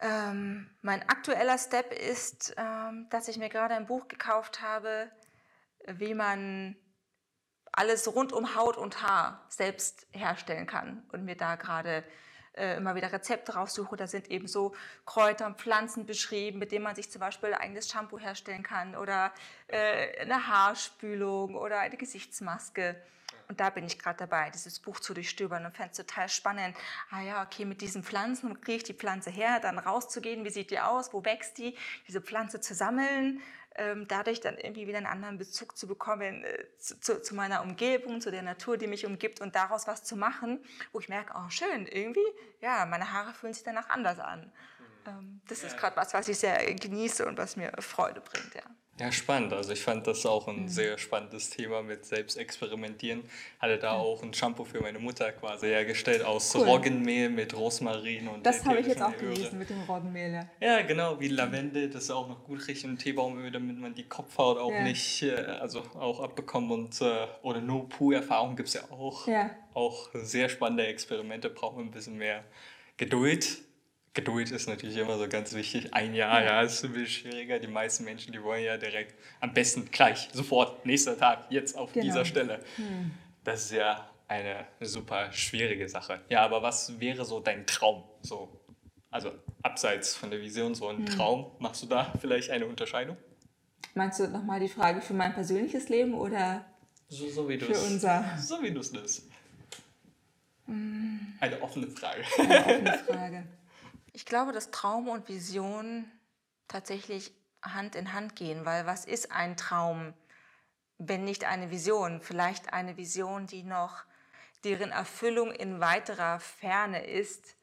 Ähm, mein aktueller Step ist, ähm, dass ich mir gerade ein Buch gekauft habe, wie man alles rund um Haut und Haar selbst herstellen kann und mir da gerade äh, immer wieder Rezepte raussuche. Da sind eben so Kräuter und Pflanzen beschrieben, mit denen man sich zum Beispiel ein eigenes Shampoo herstellen kann oder äh, eine Haarspülung oder eine Gesichtsmaske. Und da bin ich gerade dabei, dieses Buch zu durchstöbern und fände es total spannend. Ah ja, okay, mit diesen Pflanzen, wo kriege ich die Pflanze her, dann rauszugehen, wie sieht die aus, wo wächst die, diese Pflanze zu sammeln, ähm, dadurch dann irgendwie wieder einen anderen Bezug zu bekommen äh, zu, zu, zu, meiner Umgebung, zu der Natur, die mich umgibt und daraus was zu machen, wo ich merke, oh schön, irgendwie, ja, meine Haare fühlen sich danach anders an. Mhm. Ähm, das ist gerade was, was ich sehr genieße und was mir Freude bringt, ja. Ja, spannend. Also ich fand das auch ein mhm. sehr spannendes Thema mit Selbstexperimentieren. Hatte da mhm. auch ein Shampoo für meine Mutter quasi hergestellt aus cool. Roggenmehl mit Rosmarin und Das habe ich jetzt auch gelesen mit dem Roggenmehl. Ja. ja, genau, wie Lavende, das ist auch noch gut riecht und Teebaumöl, damit man die Kopfhaut auch ja. nicht, äh, also auch abbekommt und äh, oder No Poo-Erfahrung gibt es ja auch. Ja. Auch sehr spannende Experimente, brauchen wir ein bisschen mehr Geduld Geduld ist natürlich immer so ganz wichtig. Ein Jahr, ja, ist ein bisschen schwieriger. Die meisten Menschen, die wollen ja direkt am besten gleich, sofort, nächster Tag, jetzt auf genau. dieser Stelle. Hm. Das ist ja eine super schwierige Sache. Ja, aber was wäre so dein Traum? So, also abseits von der Vision, so ein hm. Traum. Machst du da vielleicht eine Unterscheidung? Meinst du nochmal die Frage für mein persönliches Leben oder so, so wie für unser? So wie du es nimmst. Hm. Eine offene Frage. Eine offene Frage. Ich glaube, dass Traum und Vision tatsächlich Hand in Hand gehen, weil was ist ein Traum, wenn nicht eine Vision? Vielleicht eine Vision, die noch deren Erfüllung in weiterer Ferne ist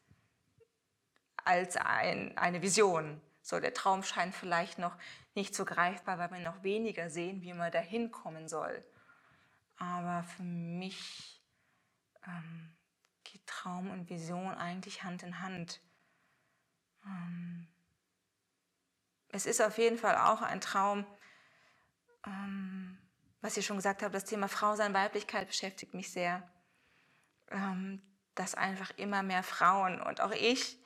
als ein, eine Vision. So, der Traum scheint vielleicht noch nicht so greifbar, weil wir noch weniger sehen, wie man dahin kommen soll. Aber für mich ähm, geht Traum und Vision eigentlich Hand in Hand. Ähm, es ist auf jeden Fall auch ein Traum, ähm, was ich schon gesagt habe, das Thema Frau sein, Weiblichkeit beschäftigt mich sehr. Ähm, dass einfach immer mehr Frauen und auch ich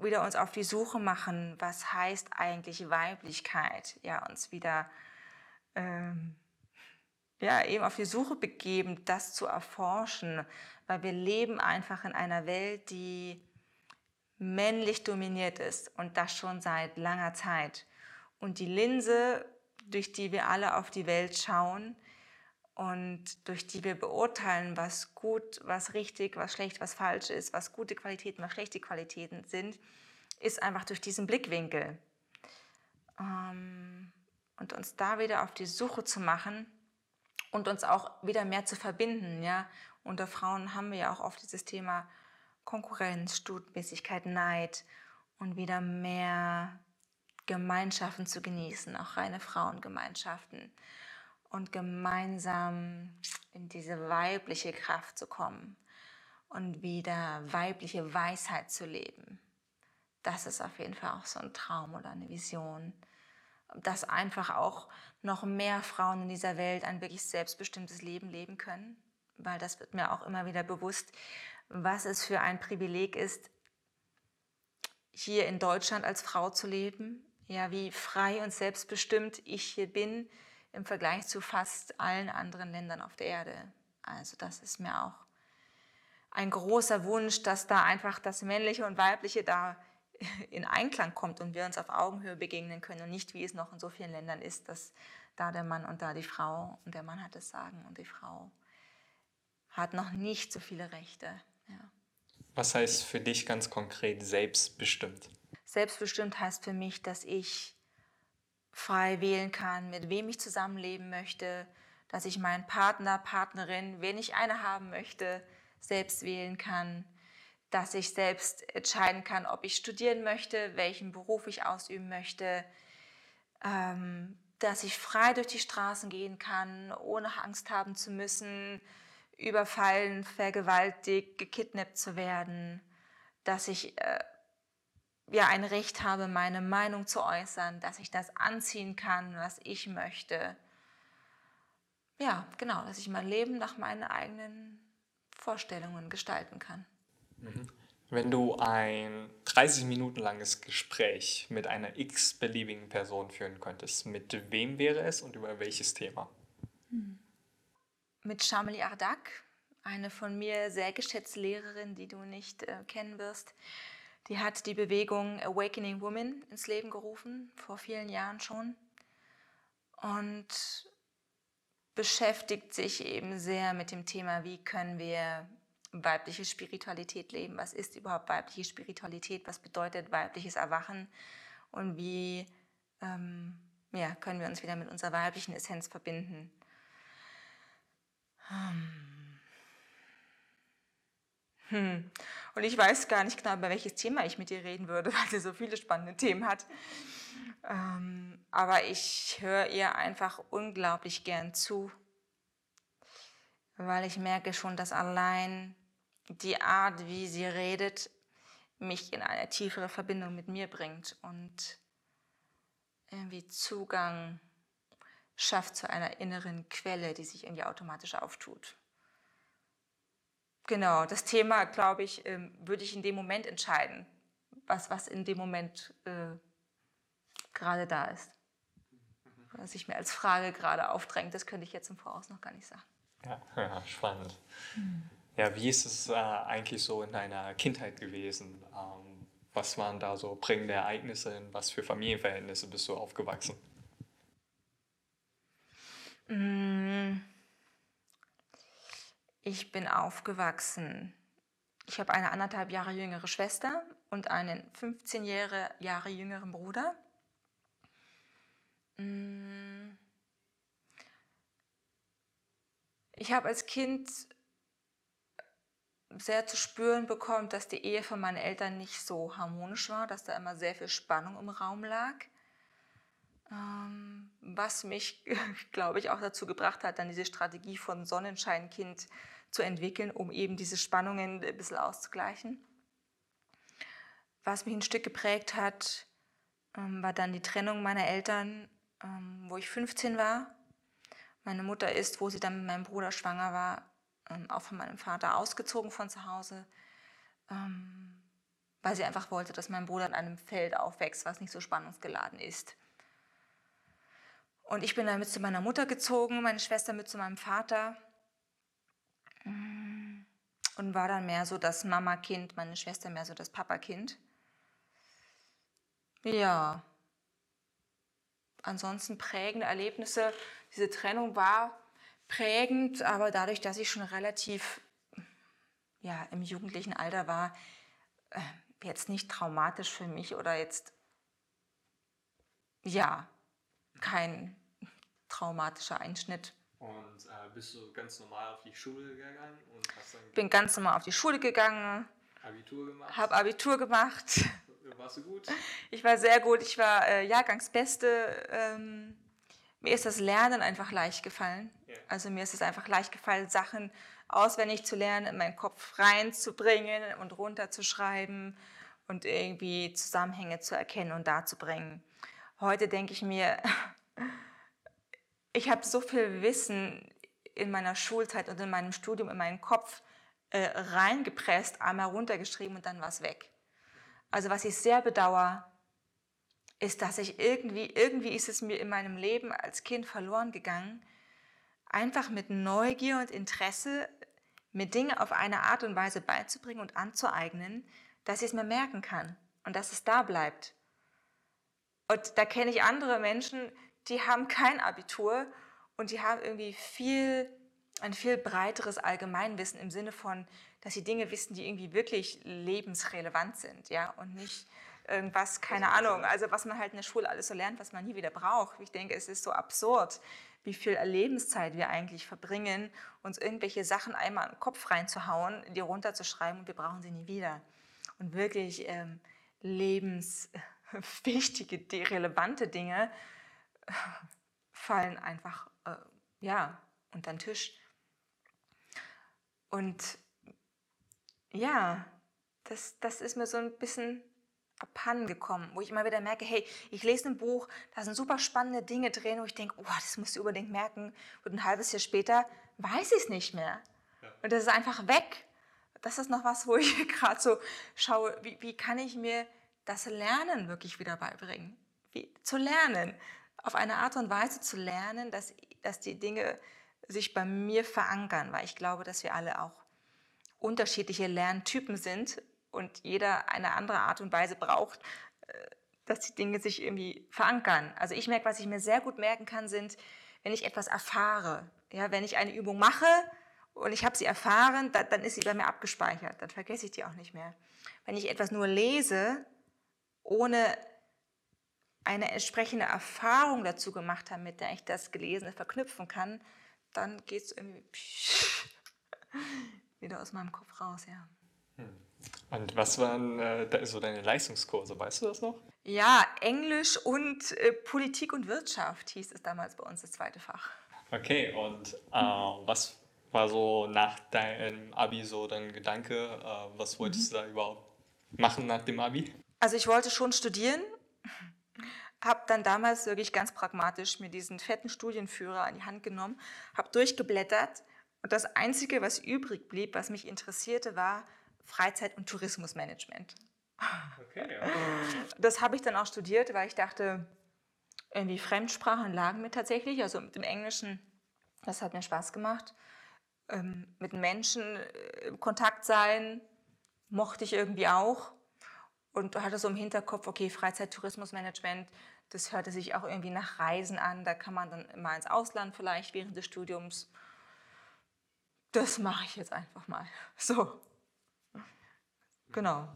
wieder uns auf die Suche machen, was heißt eigentlich Weiblichkeit, ja, uns wieder ähm, ja, eben auf die Suche begeben, das zu erforschen, weil wir leben einfach in einer Welt, die männlich dominiert ist und das schon seit langer Zeit. Und die Linse, durch die wir alle auf die Welt schauen und durch die wir beurteilen, was gut, was richtig, was schlecht, was falsch ist, was gute Qualitäten, was schlechte Qualitäten sind, ist einfach durch diesen Blickwinkel. Ähm, und uns da wieder auf die Suche zu machen und uns auch wieder mehr zu verbinden. Ja? Unter Frauen haben wir ja auch oft dieses Thema Konkurrenz, Stutmäßigkeit, Neid und wieder mehr Gemeinschaften zu genießen, auch reine Frauengemeinschaften und gemeinsam in diese weibliche Kraft zu kommen und wieder weibliche Weisheit zu leben. Das ist auf jeden Fall auch so ein Traum oder eine Vision, dass einfach auch noch mehr Frauen in dieser Welt ein wirklich selbstbestimmtes Leben leben können, weil das wird mir auch immer wieder bewusst, was es für ein Privileg ist, hier in Deutschland als Frau zu leben, ja, wie frei und selbstbestimmt ich hier bin im Vergleich zu fast allen anderen Ländern auf der Erde. Also das ist mir auch ein großer Wunsch, dass da einfach das Männliche und Weibliche da in Einklang kommt und wir uns auf Augenhöhe begegnen können und nicht, wie es noch in so vielen Ländern ist, dass da der Mann und da die Frau und der Mann hat das Sagen und die Frau hat noch nicht so viele Rechte. Ja. Was heißt für dich ganz konkret selbstbestimmt? Selbstbestimmt heißt für mich, dass ich frei wählen kann, mit wem ich zusammenleben möchte, dass ich meinen Partner, Partnerin, wen ich eine haben möchte, selbst wählen kann, dass ich selbst entscheiden kann, ob ich studieren möchte, welchen Beruf ich ausüben möchte, ähm, dass ich frei durch die Straßen gehen kann, ohne Angst haben zu müssen, überfallen, vergewaltigt, gekidnappt zu werden, dass ich äh, ja ein Recht habe, meine Meinung zu äußern, dass ich das anziehen kann, was ich möchte. Ja, genau, dass ich mein Leben nach meinen eigenen Vorstellungen gestalten kann. Mhm. Wenn du ein 30 Minuten langes Gespräch mit einer x-beliebigen Person führen könntest, mit wem wäre es und über welches Thema? Hm. Mit Shamli Ardak, eine von mir sehr geschätzte Lehrerin, die du nicht äh, kennen wirst. Die hat die Bewegung Awakening Women ins Leben gerufen, vor vielen Jahren schon. Und beschäftigt sich eben sehr mit dem Thema, wie können wir weibliche Spiritualität leben, was ist überhaupt weibliche Spiritualität, was bedeutet weibliches Erwachen und wie ähm, ja, können wir uns wieder mit unserer weiblichen Essenz verbinden. Hm. Hm. Und ich weiß gar nicht genau, über welches Thema ich mit dir reden würde, weil sie so viele spannende Themen hat. Ähm, aber ich höre ihr einfach unglaublich gern zu, weil ich merke schon, dass allein die Art, wie sie redet, mich in eine tiefere Verbindung mit mir bringt und irgendwie Zugang schafft zu einer inneren Quelle, die sich irgendwie automatisch auftut. Genau, das Thema, glaube ich, ähm, würde ich in dem Moment entscheiden, was, was in dem Moment äh, gerade da ist. Was sich mir als Frage gerade aufdrängt, das könnte ich jetzt im Voraus noch gar nicht sagen. Ja, ja spannend. Hm. Ja, wie ist es äh, eigentlich so in deiner Kindheit gewesen? Ähm, was waren da so prägende Ereignisse? In was für Familienverhältnisse bist du aufgewachsen? Mmh. Ich bin aufgewachsen. Ich habe eine anderthalb Jahre jüngere Schwester und einen 15 Jahre, Jahre jüngeren Bruder. Mm. Ich habe als Kind sehr zu spüren bekommen, dass die Ehe von meinen Eltern nicht so harmonisch war, dass da immer sehr viel Spannung im Raum lag. Ähm, was mich, glaube ich, auch dazu gebracht hat, dann diese Strategie von Sonnenscheinkind zu entwickeln, um eben diese Spannungen ein bisschen auszugleichen. Was mich ein Stück geprägt hat, ähm, war dann die Trennung meiner Eltern, ähm, wo ich 15 war. Meine Mutter ist, wo sie dann mit meinem Bruder schwanger war, auch von meinem Vater ausgezogen von zu Hause, weil sie einfach wollte, dass mein Bruder in einem Feld aufwächst, was nicht so spannungsgeladen ist. Und ich bin dann mit zu meiner Mutter gezogen, meine Schwester mit zu meinem Vater und war dann mehr so das Mama-Kind, meine Schwester mehr so das Papa-Kind. Ja. Ansonsten prägende Erlebnisse. Diese Trennung war prägend, aber dadurch, dass ich schon relativ ja, im jugendlichen Alter war, äh, jetzt nicht traumatisch für mich oder jetzt, ja, kein traumatischer Einschnitt. Und äh, bist du ganz normal auf die Schule gegangen und hast dann Bin ganz normal auf die Schule gegangen, Abitur gemacht? habe Abitur gemacht. Warst du gut? Ich war sehr gut, ich war äh, Jahrgangsbeste. Ähm, mir ist das Lernen einfach leicht gefallen. Ja. Also mir ist es einfach leicht gefallen, Sachen auswendig zu lernen, in meinen Kopf reinzubringen und runterzuschreiben und irgendwie Zusammenhänge zu erkennen und darzubringen. Heute denke ich mir, ich habe so viel Wissen in meiner Schulzeit und in meinem Studium in meinen Kopf äh, reingepresst, einmal runtergeschrieben und dann war es weg. Also was ich sehr bedauere, ist, dass ich irgendwie, irgendwie ist es mir in meinem Leben als Kind verloren gegangen, einfach mit Neugier und Interesse mir Dinge auf eine Art und Weise beizubringen und anzueignen, dass ich es mir merken kann und dass es da bleibt. Und da kenne ich andere Menschen, die haben kein Abitur und die haben irgendwie viel, ein viel breiteres Allgemeinwissen im Sinne von, dass sie Dinge wissen, die irgendwie wirklich lebensrelevant sind, ja, und nicht irgendwas, keine Ahnung, also was man halt in der Schule alles so lernt, was man nie wieder braucht. Ich denke, es ist so absurd, wie viel Lebenszeit wir eigentlich verbringen, uns irgendwelche Sachen einmal in den Kopf reinzuhauen, die runterzuschreiben und wir brauchen sie nie wieder. Und wirklich ähm, lebenswichtige, relevante Dinge fallen einfach, äh, ja, unter den Tisch. Und ja, das, das ist mir so ein bisschen abhanden gekommen, wo ich immer wieder merke, hey, ich lese ein Buch, da sind super spannende Dinge drin, wo ich denke, oh, das musst du unbedingt merken. Und ein halbes Jahr später weiß ich es nicht mehr. Ja. Und das ist einfach weg. Das ist noch was, wo ich gerade so schaue, wie, wie kann ich mir das Lernen wirklich wieder beibringen? Wie, zu lernen, auf eine Art und Weise zu lernen, dass, dass die Dinge sich bei mir verankern, weil ich glaube, dass wir alle auch unterschiedliche Lerntypen sind und jeder eine andere Art und Weise braucht, äh, dass die Dinge sich irgendwie verankern. Also ich merke, was ich mir sehr gut merken kann, sind, wenn ich etwas erfahre. Ja, wenn ich eine Übung mache und ich habe sie erfahren, da, dann ist sie bei mir abgespeichert. Dann vergesse ich die auch nicht mehr. Wenn ich etwas nur lese, ohne eine entsprechende Erfahrung dazu gemacht habe, mit der ich das Gelesene verknüpfen kann, dann geht es irgendwie wieder aus meinem Kopf raus, ja. Hm. Und was waren äh, so deine Leistungskurse, weißt du das noch? Ja, Englisch und äh, Politik und Wirtschaft hieß es damals bei uns, das zweite Fach. Okay, und äh, was war so nach deinem Abi so dein Gedanke? Äh, was wolltest mhm. du da überhaupt machen nach dem Abi? Also ich wollte schon studieren, habe dann damals wirklich ganz pragmatisch mir diesen fetten Studienführer an die Hand genommen, habe durchgeblättert und das Einzige, was übrig blieb, was mich interessierte, war Freizeit- und Tourismusmanagement. Okay, ja. Das habe ich dann auch studiert, weil ich dachte, irgendwie Fremdsprachen lagen mir tatsächlich, also mit dem Englischen, das hat mir Spaß gemacht. Ähm, mit Menschen äh, Kontakt sein, mochte ich irgendwie auch. Und hatte so im Hinterkopf, okay, Freizeit-Tourismusmanagement, das hörte sich auch irgendwie nach Reisen an. Da kann man dann mal ins Ausland vielleicht während des Studiums. Das mache ich jetzt einfach mal. So. Genau.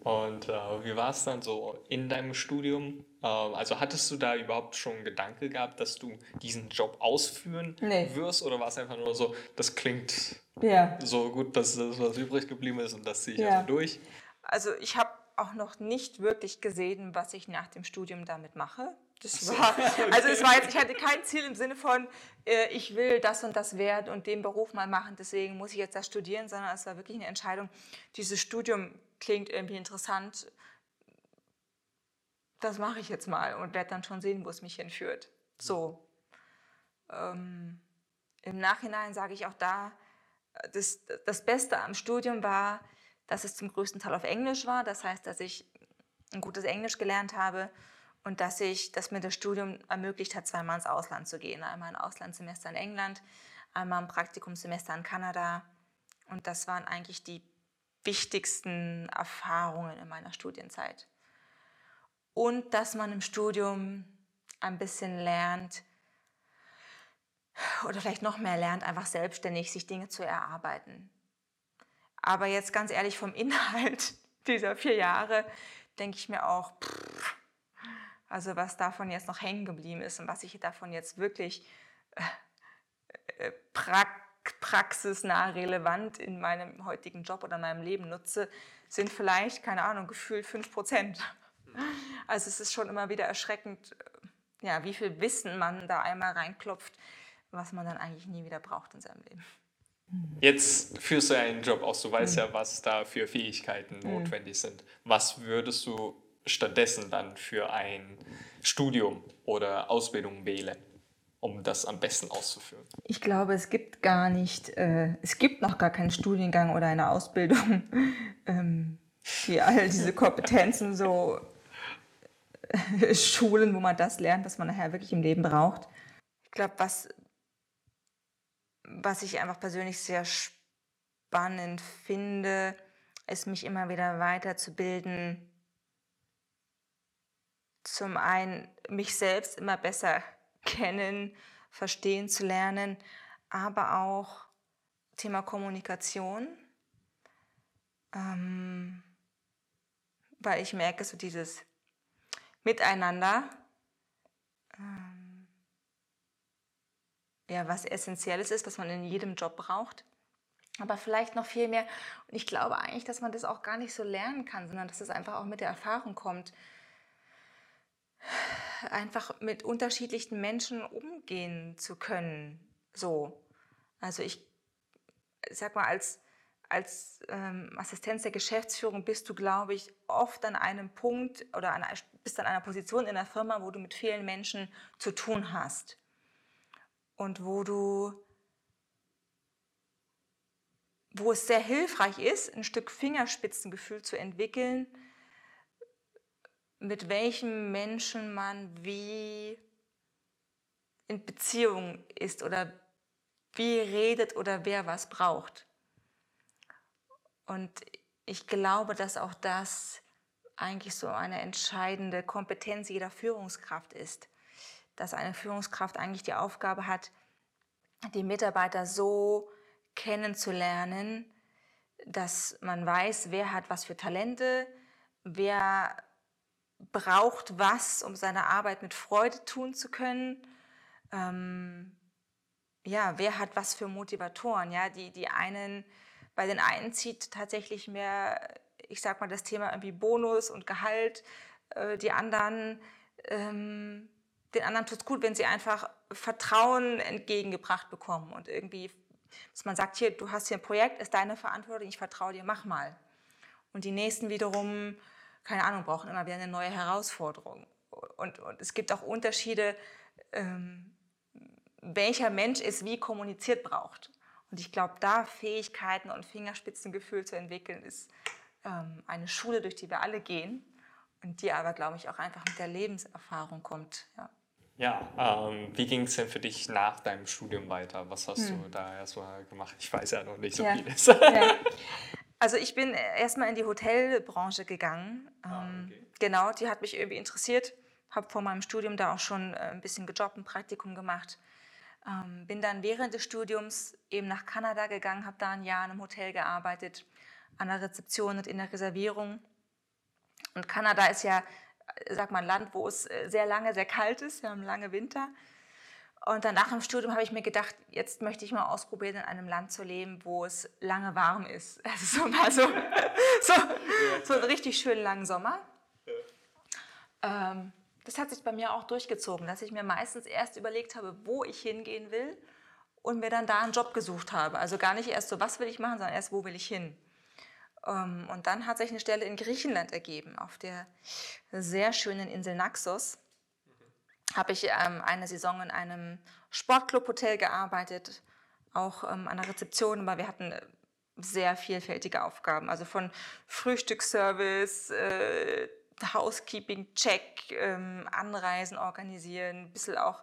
Und äh, wie war es dann so in deinem Studium? Äh, also hattest du da überhaupt schon Gedanke gehabt, dass du diesen Job ausführen nee. wirst? Oder war es einfach nur so, das klingt ja. so gut, dass das was übrig geblieben ist und das ziehe ich ja. also durch? Also ich habe auch noch nicht wirklich gesehen, was ich nach dem Studium damit mache. Das war, also es war jetzt, ich hatte kein Ziel im Sinne von, äh, ich will das und das werden und den Beruf mal machen, deswegen muss ich jetzt das studieren, sondern es war wirklich eine Entscheidung, dieses Studium klingt irgendwie interessant, das mache ich jetzt mal und werde dann schon sehen, wo es mich hinführt. So. Ähm, Im Nachhinein sage ich auch da, das, das Beste am Studium war, dass es zum größten Teil auf Englisch war. Das heißt, dass ich ein gutes Englisch gelernt habe und dass, ich, dass mir das Studium ermöglicht hat, zweimal ins Ausland zu gehen. Einmal ein Auslandssemester in England, einmal ein Praktikumssemester in Kanada. Und das waren eigentlich die wichtigsten Erfahrungen in meiner Studienzeit. Und dass man im Studium ein bisschen lernt, oder vielleicht noch mehr lernt, einfach selbstständig sich Dinge zu erarbeiten. Aber jetzt ganz ehrlich vom Inhalt dieser vier Jahre denke ich mir auch, pff, Also was davon jetzt noch hängen geblieben ist und was ich davon jetzt wirklich äh, äh praxisnah relevant in meinem heutigen Job oder meinem Leben nutze, sind vielleicht, keine Ahnung, gefühlt 5 Prozent. Also es ist schon immer wieder erschreckend, ja, wie viel Wissen man da einmal reinklopft, was man dann eigentlich nie wieder braucht in seinem Leben. Jetzt führst du einen Job aus, du weißt mhm. ja, was da für Fähigkeiten mhm. notwendig sind. Was würdest du stattdessen dann für ein Studium oder Ausbildung wählen, um das am besten auszuführen? Ich glaube, es gibt gar nicht, äh, es gibt noch gar keinen Studiengang oder eine Ausbildung, ähm, die all diese Kompetenzen so äh, schulen, wo man das lernt, was man nachher wirklich im Leben braucht. Ich glaube, was, was ich einfach persönlich sehr spannend finde, ist mich immer wieder weiterzubilden. Zum einen mich selbst immer besser kennen, verstehen zu lernen, aber auch Thema Kommunikation. Ähm, weil ich merke, so dieses Miteinander, ähm, ja, was Essentielles ist, was man in jedem Job braucht. Aber vielleicht noch viel mehr. Und ich glaube eigentlich, dass man das auch gar nicht so lernen kann, sondern dass es einfach auch mit der Erfahrung kommt. Einfach mit unterschiedlichen Menschen umgehen zu können. So. Also ich sag mal, als als ähm, Assistenz der Geschäftsführung bist du, glaube ich, oft an einem Punkt oder an, bist an einer Position in der Firma, wo du mit vielen Menschen zu tun hast und wo du wo es sehr hilfreich ist, ein Stück Fingerspitzengefühl zu entwickeln, mit welchem Menschen man wie in Beziehung ist oder wie redet oder wer was braucht. Und ich glaube, dass auch das eigentlich so eine entscheidende Kompetenz jeder Führungskraft ist. Dass eine Führungskraft eigentlich die Aufgabe hat, die Mitarbeiter so kennenzulernen, dass man weiß, wer hat was für Talente, wer braucht was, um seine Arbeit mit Freude tun zu können. Ähm, ja, wer hat was für Motivatoren? Ja, die, die einen bei den einen zieht tatsächlich mehr, ich sag mal, das Thema irgendwie Bonus und Gehalt. Äh, die anderen, ähm, den anderen tut es gut, wenn sie einfach Vertrauen entgegengebracht bekommen und irgendwie, dass man sagt, hier, du hast hier ein Projekt, ist deine Verantwortung, ich vertraue dir, mach mal. Und die nächsten wiederum, keine Ahnung, brauchen immer wieder eine neue Herausforderung. Und, und es gibt auch Unterschiede, ähm, welcher Mensch es wie kommuniziert braucht. Und ich glaube, da Fähigkeiten und Fingerspitzengefühl zu entwickeln, ist ähm, eine Schule, durch die wir alle gehen und die aber, glaube ich, auch einfach mit der Lebenserfahrung kommt. Ja. Ja, ähm, wie ging es denn für dich nach deinem Studium weiter? Was hast hm. du da erstmal gemacht? Ich weiß ja noch nicht so ja. vieles. Ja. Also ich bin erstmal in die Hotelbranche gegangen. Ah, ähm, okay. Genau, die hat mich irgendwie interessiert. Habe vor meinem Studium da auch schon äh, ein bisschen gejobbt, ein Praktikum gemacht. Ähm, bin dann während des Studiums eben nach Kanada gegangen, habe da ein Jahr in einem Hotel gearbeitet, an der Rezeption und in der Reservierung. Und Kanada ist ja, äh, sag mal, ein Land, wo es äh, sehr lange sehr kalt ist. Wir haben lange Winter. Und danach im Studium habe ich mir gedacht, jetzt möchte ich mal ausprobieren, in einem Land zu leben, wo es lange warm ist. Also so mal so, so, so einen richtig schönen langen Sommer. Ähm, das hat sich bei mir auch durchgezogen, dass ich mir meistens erst überlegt habe, wo ich hingehen will und mir dann da einen Job gesucht habe. Also gar nicht erst so, was will ich machen, sondern erst, wo will ich hin. Ähm, und dann hat sich eine Stelle in Griechenland ergeben, auf der sehr schönen Insel Naxos. Habe ich ähm, eine Saison in einem Sportclub-Hotel gearbeitet, auch ähm, an der Rezeption, aber wir hatten äh, sehr vielfältige Aufgaben, also von Frühstücksservice, äh, Housekeeping-Check, ähm, Anreisen organisieren, ein bisschen auch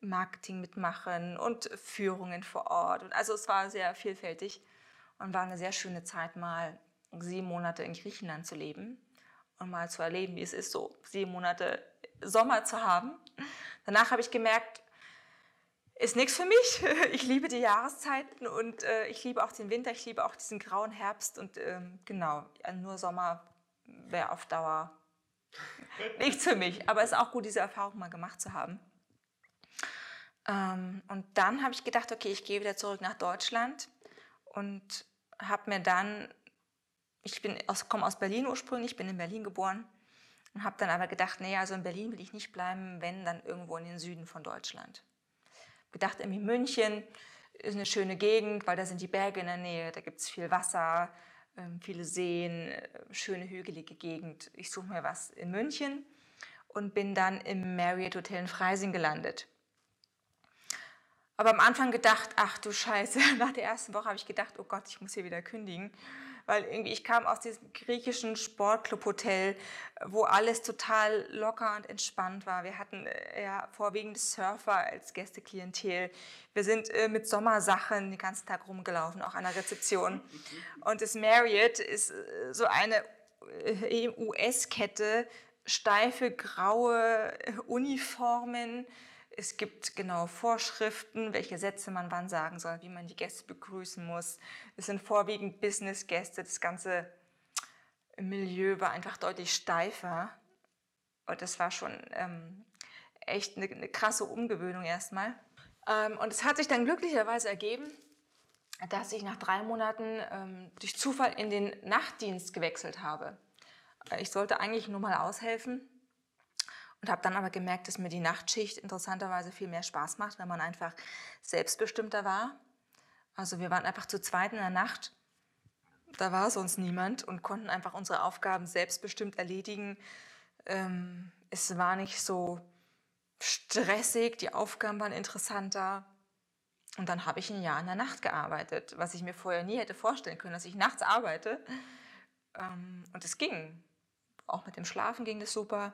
Marketing mitmachen und Führungen vor Ort. Und also es war sehr vielfältig und war eine sehr schöne Zeit, mal sieben Monate in Griechenland zu leben und mal zu erleben, wie es ist, so sieben Monate Sommer zu haben. Danach habe ich gemerkt, ist nichts für mich. Ich liebe die Jahreszeiten und äh, ich liebe auch den Winter, ich liebe auch diesen grauen Herbst und ähm, genau, nur Sommer wäre auf Dauer Nichts für mich, aber es ist auch gut, diese Erfahrung mal gemacht zu haben. Ähm, und dann habe ich gedacht, okay, ich gehe wieder zurück nach Deutschland und habe mir dann, ich aus, komme aus Berlin ursprünglich, bin in Berlin geboren und habe dann aber gedacht, nee, also in Berlin will ich nicht bleiben, wenn dann irgendwo in den Süden von Deutschland. Gedacht, irgendwie München ist eine schöne Gegend, weil da sind die Berge in der Nähe, da gibt es viel Wasser, ähm, viele Seen, äh, schöne hügelige Gegend. Ich suche mir was in München und bin dann im Marriott Hotel in Freising gelandet. Aber am Anfang gedacht, ach du Scheiße, nach der ersten Woche habe ich gedacht, oh Gott, ich muss hier wieder kündigen. Weil irgendwie ich kam aus diesem griechischen Sportclub-Hotel, wo alles total locker und entspannt war. Wir hatten äh, ja vorwiegend Surfer als Gästeklientel. Wir sind äh, mit Sommersachen den ganzen Tag rumgelaufen, auch an der Rezeption. Und das Marriott ist äh, so eine äh, US-Kette, steife graue Uniformen, es gibt genau Vorschriften, welche Sätze man wann sagen soll, wie man die Gäste begrüßen muss. Es sind vorwiegend Business-Gäste. Das ganze Milieu war einfach deutlich steifer. Und das war schon ähm, echt eine, eine, krasse Umgewöhnung erstmal. Ähm, und es hat sich dann glücklicherweise ergeben, dass ich nach drei Monaten ähm, durch Zufall in den Nachtdienst gewechselt habe. Ich sollte eigentlich nur mal aushelfen und habe dann aber gemerkt, dass mir die Nachtschicht interessanterweise viel mehr Spaß macht, wenn man einfach selbstbestimmter war. Also wir waren einfach zu zweit in der Nacht, da war sonst niemand und konnten einfach unsere Aufgaben selbstbestimmt erledigen. Ähm, es war nicht so stressig, die Aufgaben waren interessanter. Und dann habe ich ein Jahr in der Nacht gearbeitet, was ich mir vorher nie hätte vorstellen können, dass ich nachts arbeite. Ähm, und es ging. Auch mit dem Schlafen ging das super.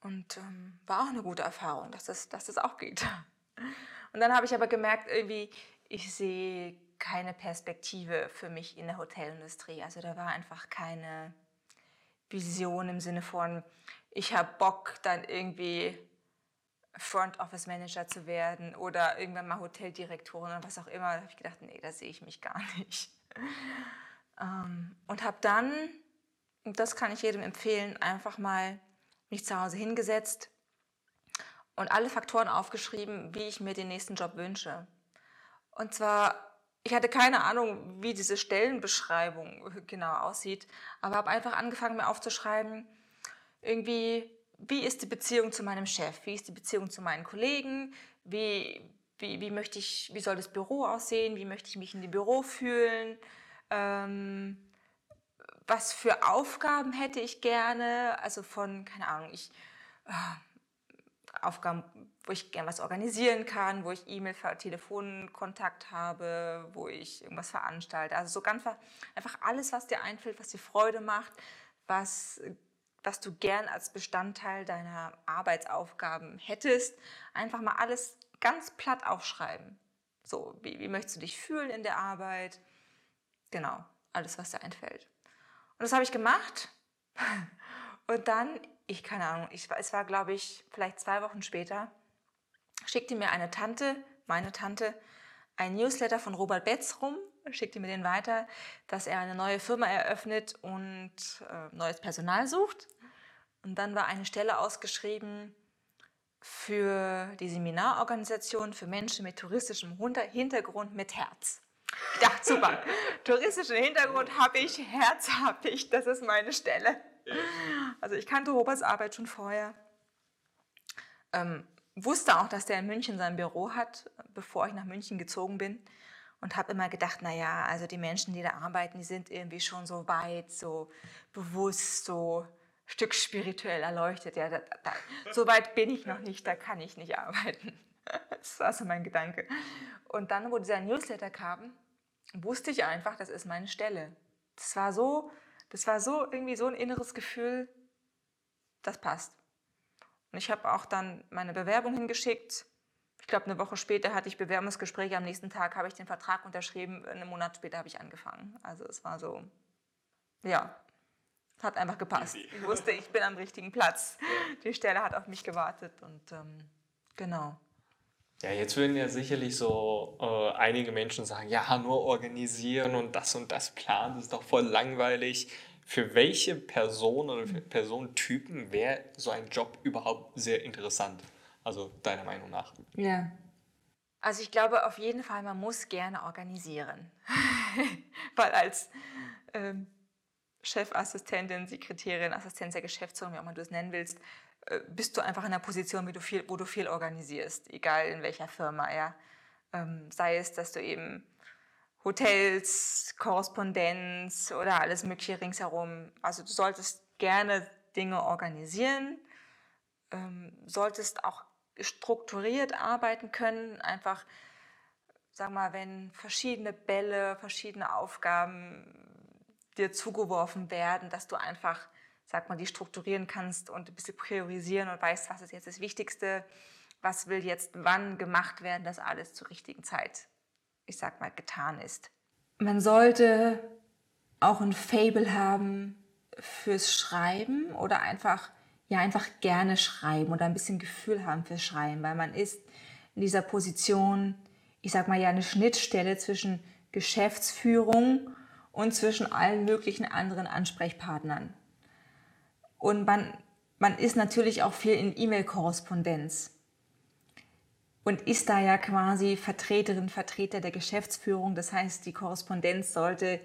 Und ähm, war auch eine gute Erfahrung, dass das, dass das auch geht. Und dann habe ich aber gemerkt, irgendwie, ich sehe keine Perspektive für mich in der Hotelindustrie. Also da war einfach keine Vision im Sinne von, ich habe Bock, dann irgendwie Front Office Manager zu werden oder irgendwann mal Hoteldirektorin oder was auch immer. Da habe ich gedacht, nee, da sehe ich mich gar nicht. Ähm, und habe dann, und das kann ich jedem empfehlen, einfach mal mich zu Hause hingesetzt und alle Faktoren aufgeschrieben, wie ich mir den nächsten Job wünsche. Und zwar, ich hatte keine Ahnung, wie diese Stellenbeschreibung genau aussieht, aber habe einfach angefangen, mir aufzuschreiben, irgendwie, wie ist die Beziehung zu meinem Chef, wie ist die Beziehung zu meinen Kollegen, wie, wie, wie, möchte ich, wie soll das Büro aussehen, wie möchte ich mich in dem Büro fühlen, ähm, was für Aufgaben hätte ich gerne, also von, keine Ahnung, ich, äh, Aufgaben, wo ich gerne was organisieren kann, wo ich E-Mail, Telefonkontakt habe, wo ich irgendwas veranstalte. Also so ganz einfach alles, was dir einfällt, was dir Freude macht, was, was du gern als Bestandteil deiner Arbeitsaufgaben hättest. Einfach mal alles ganz platt aufschreiben. So, wie, wie möchtest du dich fühlen in der Arbeit? Genau, alles, was dir einfällt. Und das habe ich gemacht. Und dann, ich keine Ahnung, ich, es war, glaube ich, vielleicht zwei Wochen später, schickte mir eine Tante, meine Tante, ein Newsletter von Robert Betz rum, schickte mir den weiter, dass er eine neue Firma eröffnet und äh, neues Personal sucht. Und dann war eine Stelle ausgeschrieben für die Seminarorganisation für Menschen mit touristischem Hintergrund mit Herz. Ich dachte, super, touristischen Hintergrund habe ich, Herz habe ich, das ist meine Stelle. Also ich kannte Roberts Arbeit schon vorher. Ähm, wusste auch, dass der in München sein Büro hat, bevor ich nach München gezogen bin. Und habe immer gedacht, naja, also die Menschen, die da arbeiten, die sind irgendwie schon so weit, so bewusst, so ein Stück spirituell erleuchtet. Ja, da, da, so weit bin ich noch nicht, da kann ich nicht arbeiten. Das war so mein Gedanke. Und dann, wo dieser Newsletter kam, wusste ich einfach, das ist meine Stelle. Das war so, das war so irgendwie so ein inneres Gefühl, das passt. Und ich habe auch dann meine Bewerbung hingeschickt. Ich glaube, eine Woche später hatte ich Bewerbungsgespräche. Am nächsten Tag habe ich den Vertrag unterschrieben. Einen Monat später habe ich angefangen. Also es war so, ja, hat einfach gepasst. Ich wusste, ich bin am richtigen Platz. Die Stelle hat auf mich gewartet und ähm, genau. Ja, jetzt würden ja sicherlich so äh, einige Menschen sagen, ja, nur organisieren und das und das planen, das ist doch voll langweilig. für welche Person oder für Personentypen wäre so ein Job überhaupt sehr interessant? Also deiner Meinung nach? Ja. Also ich glaube auf jeden Fall, man muss gerne organisieren. Weil als ähm, Chefassistentin, Sekretärin, Assistenz der Geschäftsführung, wie auch immer du es nennen willst, bist du einfach in einer Position, wo du viel, wo du viel organisierst, egal in welcher Firma. Ja. Ähm, sei es, dass du eben Hotels, Korrespondenz oder alles Mögliche ringsherum. Also du solltest gerne Dinge organisieren, ähm, solltest auch strukturiert arbeiten können, einfach, sag mal, wenn verschiedene Bälle, verschiedene Aufgaben dir zugeworfen werden, dass du einfach, sag mal, die strukturieren kannst und ein bisschen priorisieren und weißt, was ist jetzt das Wichtigste, was will jetzt wann gemacht werden, dass alles zur richtigen Zeit ich sag mal, getan ist. Man sollte auch ein Fable haben fürs Schreiben oder einfach, ja, einfach gerne schreiben oder ein bisschen Gefühl haben fürs Schreiben, weil man ist in dieser Position, ich sag mal, ja, eine Schnittstelle zwischen Geschäftsführung und zwischen allen möglichen anderen Ansprechpartnern. Und man, man ist natürlich auch viel in E-Mail-Korrespondenz und ist da ja quasi Vertreterin, Vertreter der Geschäftsführung. Das heißt, die Korrespondenz sollte,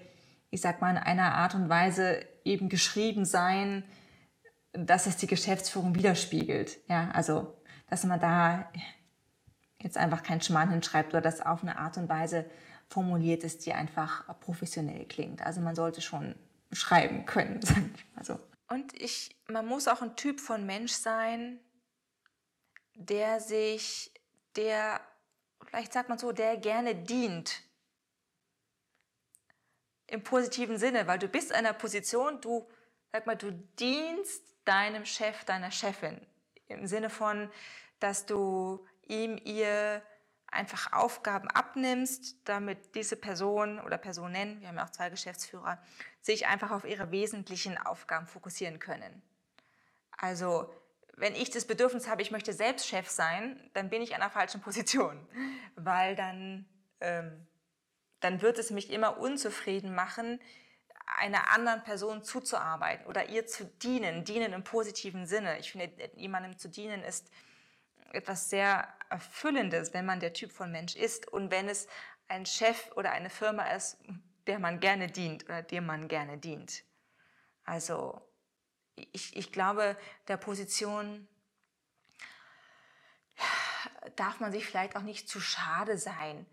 ich sag mal, in einer Art und Weise eben geschrieben sein, dass es die Geschäftsführung widerspiegelt. Ja, also, dass man da jetzt einfach kein Schmarrn hinschreibt oder das auf eine Art und Weise formuliert ist, die einfach professionell klingt. Also man sollte schon schreiben können, sag ich mal so. Und ich, man muss auch ein Typ von Mensch sein, der sich der, vielleicht sagt man so, der gerne dient. Im positiven Sinne, weil du bist in einer Position, du, sag mal, du dienst deinem Chef, deiner Chefin. Im Sinne von, dass du ihm, ihr einfach Aufgaben abnimmst, damit diese Person oder Personen, wir haben ja auch zwei Geschäftsführer, sich einfach auf ihre wesentlichen Aufgaben fokussieren können. Also wenn ich das Bedürfnis habe, ich möchte selbst Chef sein, dann bin ich in einer falschen Position, weil dann, ähm, dann wird es mich immer unzufrieden machen, einer anderen Person zuzuarbeiten oder ihr zu dienen, dienen im positiven Sinne. Ich finde, jemandem zu dienen ist etwas sehr Erfüllendes, wenn man der Typ von Mensch ist und wenn es ein Chef oder eine Firma ist, der man gerne dient oder dem man gerne dient. Also ich, ich glaube, der Position darf man sich vielleicht auch nicht zu schade sein,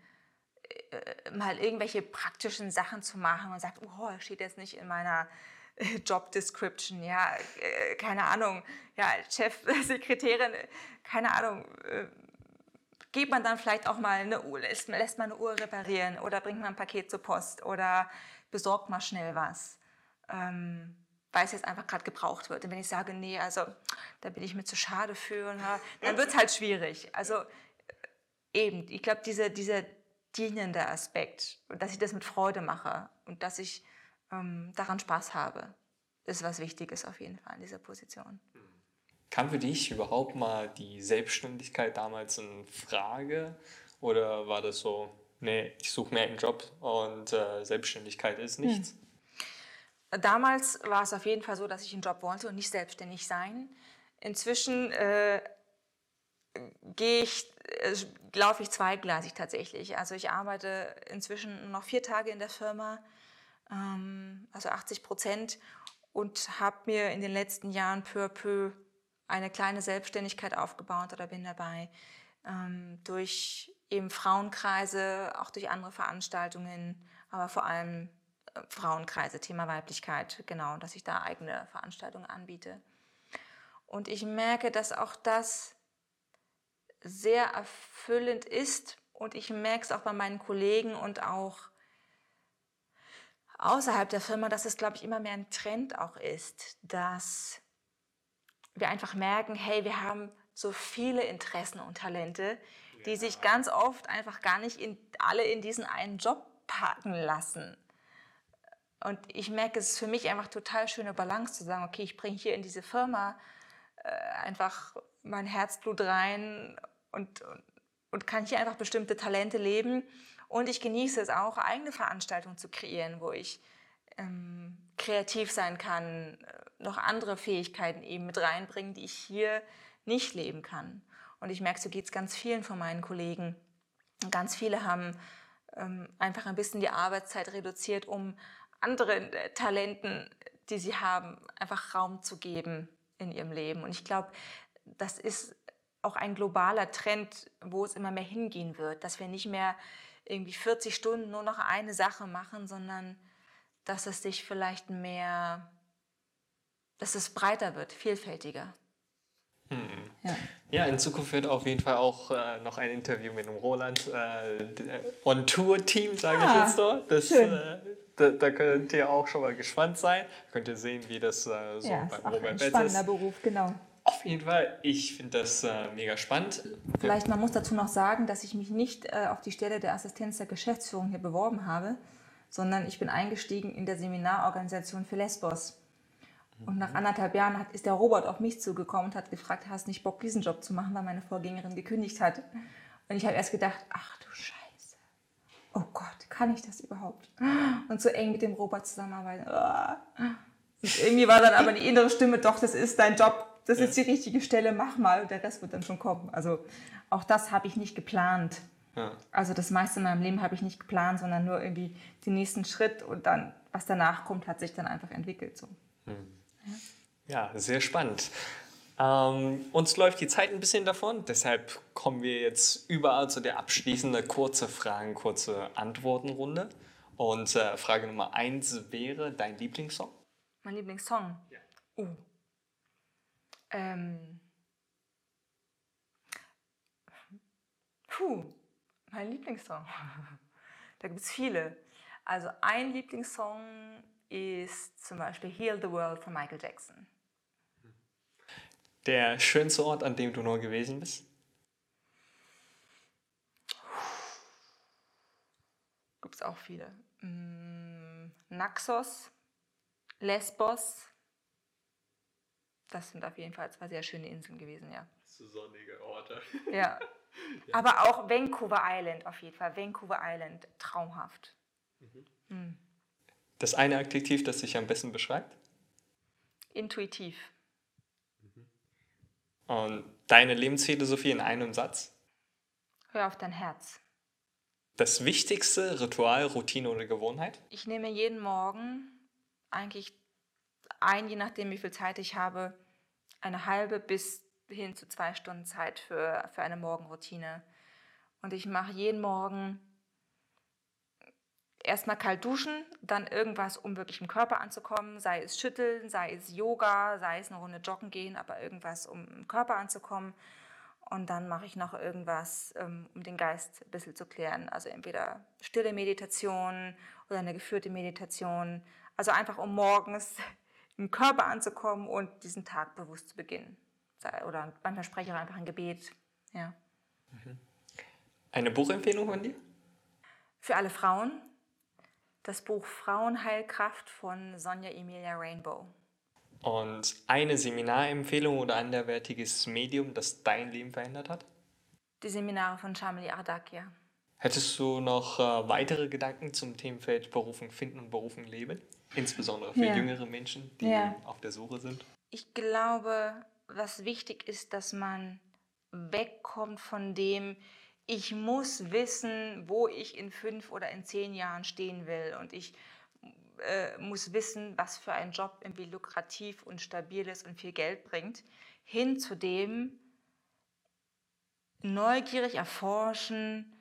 äh, mal irgendwelche praktischen Sachen zu machen und sagt, oh, steht jetzt nicht in meiner äh, Job Description, ja, äh, keine Ahnung, ja, Chef, Sekretärin, keine Ahnung, geht man dann vielleicht auch mal eine Uhr, lässt, lässt man eine Uhr reparieren oder bringt man ein Paket zur Post oder besorgt mal schnell was. Ähm, weil es jetzt einfach gerade gebraucht wird. Und wenn ich sage, nee, also da bin ich mir zu schade für, na, dann wird es halt schwierig. Also äh, eben, ich glaube, dieser, dieser dienende Aspekt, dass ich das mit Freude mache und dass ich ähm, daran Spaß habe, ist was Wichtiges auf jeden Fall in dieser Position. Kam für dich überhaupt mal die Selbstständigkeit damals in Frage? Oder war das so, nee, ich suche mir einen Job und äh, Selbstständigkeit ist nichts? Hm. Damals war es auf jeden Fall so, dass ich einen Job wollte und nicht selbstständig sein. Inzwischen äh, gehe ich, äh, laufe ich zweigleisig tatsächlich. Also ich arbeite inzwischen noch vier Tage in der Firma, ähm, also 80 Prozent, und habe mir in den letzten Jahren peu à peu eine kleine Selbstständigkeit aufgebaut oder bin dabei ähm, durch eben Frauenkreise, auch durch andere Veranstaltungen, aber vor allem Frauenkreise, Thema Weiblichkeit, genau, dass ich da eigene Veranstaltungen anbiete. Und ich merke, dass auch das sehr erfüllend ist und ich merke es auch bei meinen Kollegen und auch außerhalb der Firma, dass es, glaube ich, immer mehr ein Trend auch ist, dass wir einfach merken, hey, wir haben so viele Interessen und Talente, die ja. sich ganz oft einfach gar nicht in, alle in diesen einen Job packen lassen. Und ich merke, es ist für mich einfach total schöne Balance zu sagen, okay, ich bringe hier in diese Firma äh, einfach mein Herzblut rein und, und, und, kann hier einfach bestimmte Talente leben. Und ich genieße es auch, eigene Veranstaltungen zu kreieren, wo ich ähm, kreativ sein kann, äh, noch andere Fähigkeiten eben mit reinbringen, die ich hier nicht leben kann. Und ich merke, so geht es ganz vielen von meinen Kollegen. Ganz viele haben ähm, einfach ein bisschen die Arbeitszeit reduziert, um anderen äh, Talenten, die sie haben, einfach Raum zu geben in ihrem Leben. Und ich glaube, das ist auch ein globaler Trend, wo es immer mehr hingehen wird, dass wir nicht mehr irgendwie 40 Stunden nur noch eine Sache machen, sondern dass es sich vielleicht mehr, dass es breiter wird, vielfältiger. Hm. Ja. ja. in Zukunft wird auf jeden Fall auch äh, noch ein Interview mit dem Roland äh, On-Tour-Team, sage ah, ich jetzt so. Das, äh, da, da, könnt ihr auch schon mal gespannt sein. Könnt ihr sehen, wie das äh, so ja, beim Robert Betz ist. Spannender Beruf, genau. Auf jeden Fall, ich finde das äh, mega spannend. Vielleicht, man muss dazu noch sagen, dass ich mich nicht äh, auf die Stelle der Assistenz der Geschäftsführung hier beworben habe, sondern ich bin eingestiegen in der Seminarorganisation für Lesbos. Und nach anderthalb Jahren hat, ist der Robert auf mich zugekommen und hat gefragt, hast du nicht Bock, diesen Job zu machen, weil meine Vorgängerin gekündigt hat. Und ich habe erst gedacht, ach du Scheiße, oh Gott, kann ich das überhaupt? Und so eng mit dem Robert zusammenarbeiten. Und irgendwie war dann aber die innere Stimme, doch, das ist dein Job, das ist die richtige Stelle, mach mal, der Rest wird dann schon kommen. Also auch das habe ich nicht geplant. Ja. Also das meiste in meinem Leben habe ich nicht geplant, sondern nur irgendwie den nächsten Schritt und dann, was danach kommt, hat sich dann einfach entwickelt. So. Hm. Ja. ja, sehr spannend. Ähm, uns läuft die Zeit ein bisschen davon, deshalb kommen wir jetzt überall zu der abschließenden kurze Fragen, kurze Antwortenrunde. Und äh, Frage Nummer eins wäre dein Lieblingssong? Mein Lieblingssong? Ja. Uh. Ähm. Puh, mein Lieblingssong. da gibt es viele. Also ein Lieblingssong ist zum Beispiel Heal the World von Michael Jackson. Der schönste Ort, an dem du nur gewesen bist? Gibt es auch viele. Mm, Naxos, Lesbos, das sind auf jeden Fall zwei sehr schöne Inseln gewesen, ja. So sonnige Orte. Ja. ja. Aber auch Vancouver Island auf jeden Fall. Vancouver Island, traumhaft. Mhm. Mhm. Das eine Adjektiv, das sich am besten beschreibt? Intuitiv. Mhm. Und deine Lebensphilosophie in einem Satz? Hör auf dein Herz. Das wichtigste Ritual, Routine oder Gewohnheit? Ich nehme jeden Morgen eigentlich ein, je nachdem, wie viel Zeit ich habe, eine halbe bis hin zu zwei Stunden Zeit für, für eine Morgenroutine. Und ich mache jeden Morgen erstmal kalt duschen, dann irgendwas, um wirklich im Körper anzukommen, sei es schütteln, sei es Yoga, sei es eine Runde joggen gehen, aber irgendwas, um im Körper anzukommen. Und dann mache ich noch irgendwas, ähm, um den Geist ein bisschen zu klären. Also entweder stille Meditation oder eine geführte Meditation. Also einfach um morgens im Körper anzukommen und diesen Tag bewusst zu beginnen. Oder manchmal spreche ich auch einfach ein Gebet. Ja. Mhm. Eine Buchempfehlung von dir? Für alle Frauen. Das Buch Frauenheilkraft von Sonja Emilia Rainbow. Und eine Seminarempfehlung oder anderwertiges Medium, das dein Leben verändert hat? Die Seminare von Shamli Ardakia. Hättest du noch äh, weitere Gedanken zum Themenfeld Berufung finden und Berufung leben? Insbesondere für ja. jüngere Menschen, die ja. auf der Suche sind? Ich glaube, was wichtig ist, dass man wegkommt von dem, ich muss wissen, wo ich in fünf oder in zehn Jahren stehen will. Und ich äh, muss wissen, was für ein Job irgendwie lukrativ und stabil ist und viel Geld bringt, hin zu dem neugierig erforschen,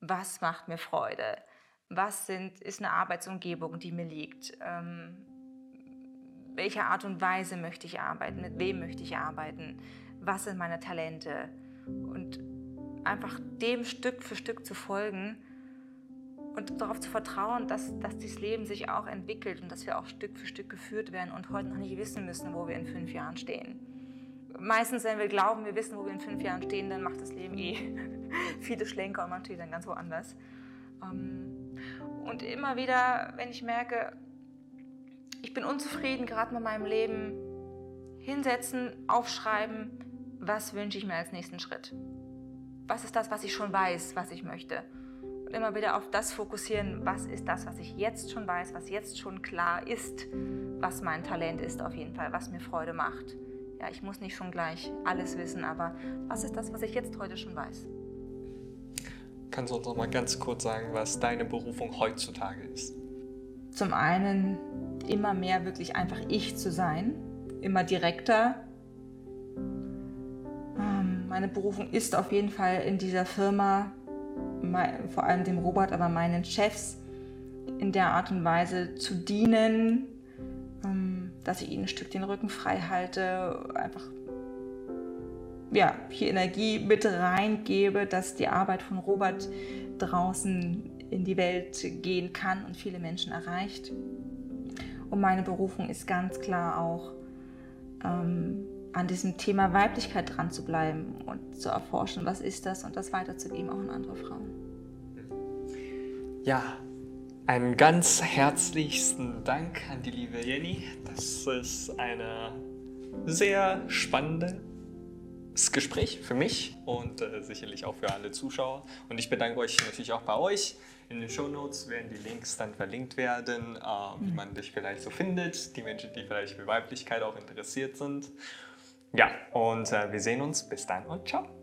was macht mir Freude, was sind, ist eine Arbeitsumgebung, die mir liegt, ähm, welche Art und Weise möchte ich arbeiten, mit wem möchte ich arbeiten, was sind meine Talente und einfach dem Stück für Stück zu folgen und darauf zu vertrauen, dass, dass dieses Leben sich auch entwickelt und dass wir auch Stück für Stück geführt werden und heute noch nicht wissen müssen, wo wir in fünf Jahren stehen. Meistens, wenn wir glauben, wir wissen, wo wir in fünf Jahren stehen, dann macht das Leben eh viele Schlenker und man steht dann ganz woanders. Ähm, und immer wieder, wenn ich merke, ich bin unzufrieden gerade mit meinem Leben, hinsetzen, aufschreiben, was wünsche ich mir als nächsten Schritt? Was ist das, was ich schon weiß, was ich möchte? Und immer wieder auf das fokussieren, was ist das, was ich jetzt schon weiß, was jetzt schon klar ist, was mein Talent ist auf jeden Fall, was mir Freude macht. Ja, ich muss nicht schon gleich alles wissen, aber was ist das, was ich jetzt heute schon weiß? Kannst du uns noch mal ganz kurz sagen, was deine Berufung heutzutage ist? Zum einen immer mehr wirklich einfach ich zu sein, immer direkter. Ähm, meine Berufung ist auf jeden Fall in dieser Firma, vor allem dem Robert, aber meinen Chefs, in der Art und Weise zu dienen, ähm, dass ich ihnen ein Stück den Rücken frei halte, einfach ja, hier Energie mit reingebe, dass die Arbeit von Robert draußen in die Welt gehen kann und viele Menschen erreicht. Und meine Berufung ist ganz klar auch, ähm, an diesem Thema Weiblichkeit dran zu bleiben und zu erforschen, was ist das und das weiterzugeben auch an andere Frauen. Ja, einen ganz herzlichsten Dank an die liebe Jenny. Das ist eine sehr spannende Gespräch für mich und äh, sicherlich auch für alle Zuschauer. Und ich bedanke euch natürlich auch bei euch. In den Show Notes werden die Links dann verlinkt werden, äh, wie man dich vielleicht so findet, die Menschen, die vielleicht für Weiblichkeit auch interessiert sind. Ja, und äh, wir sehen uns. Bis dann und ciao.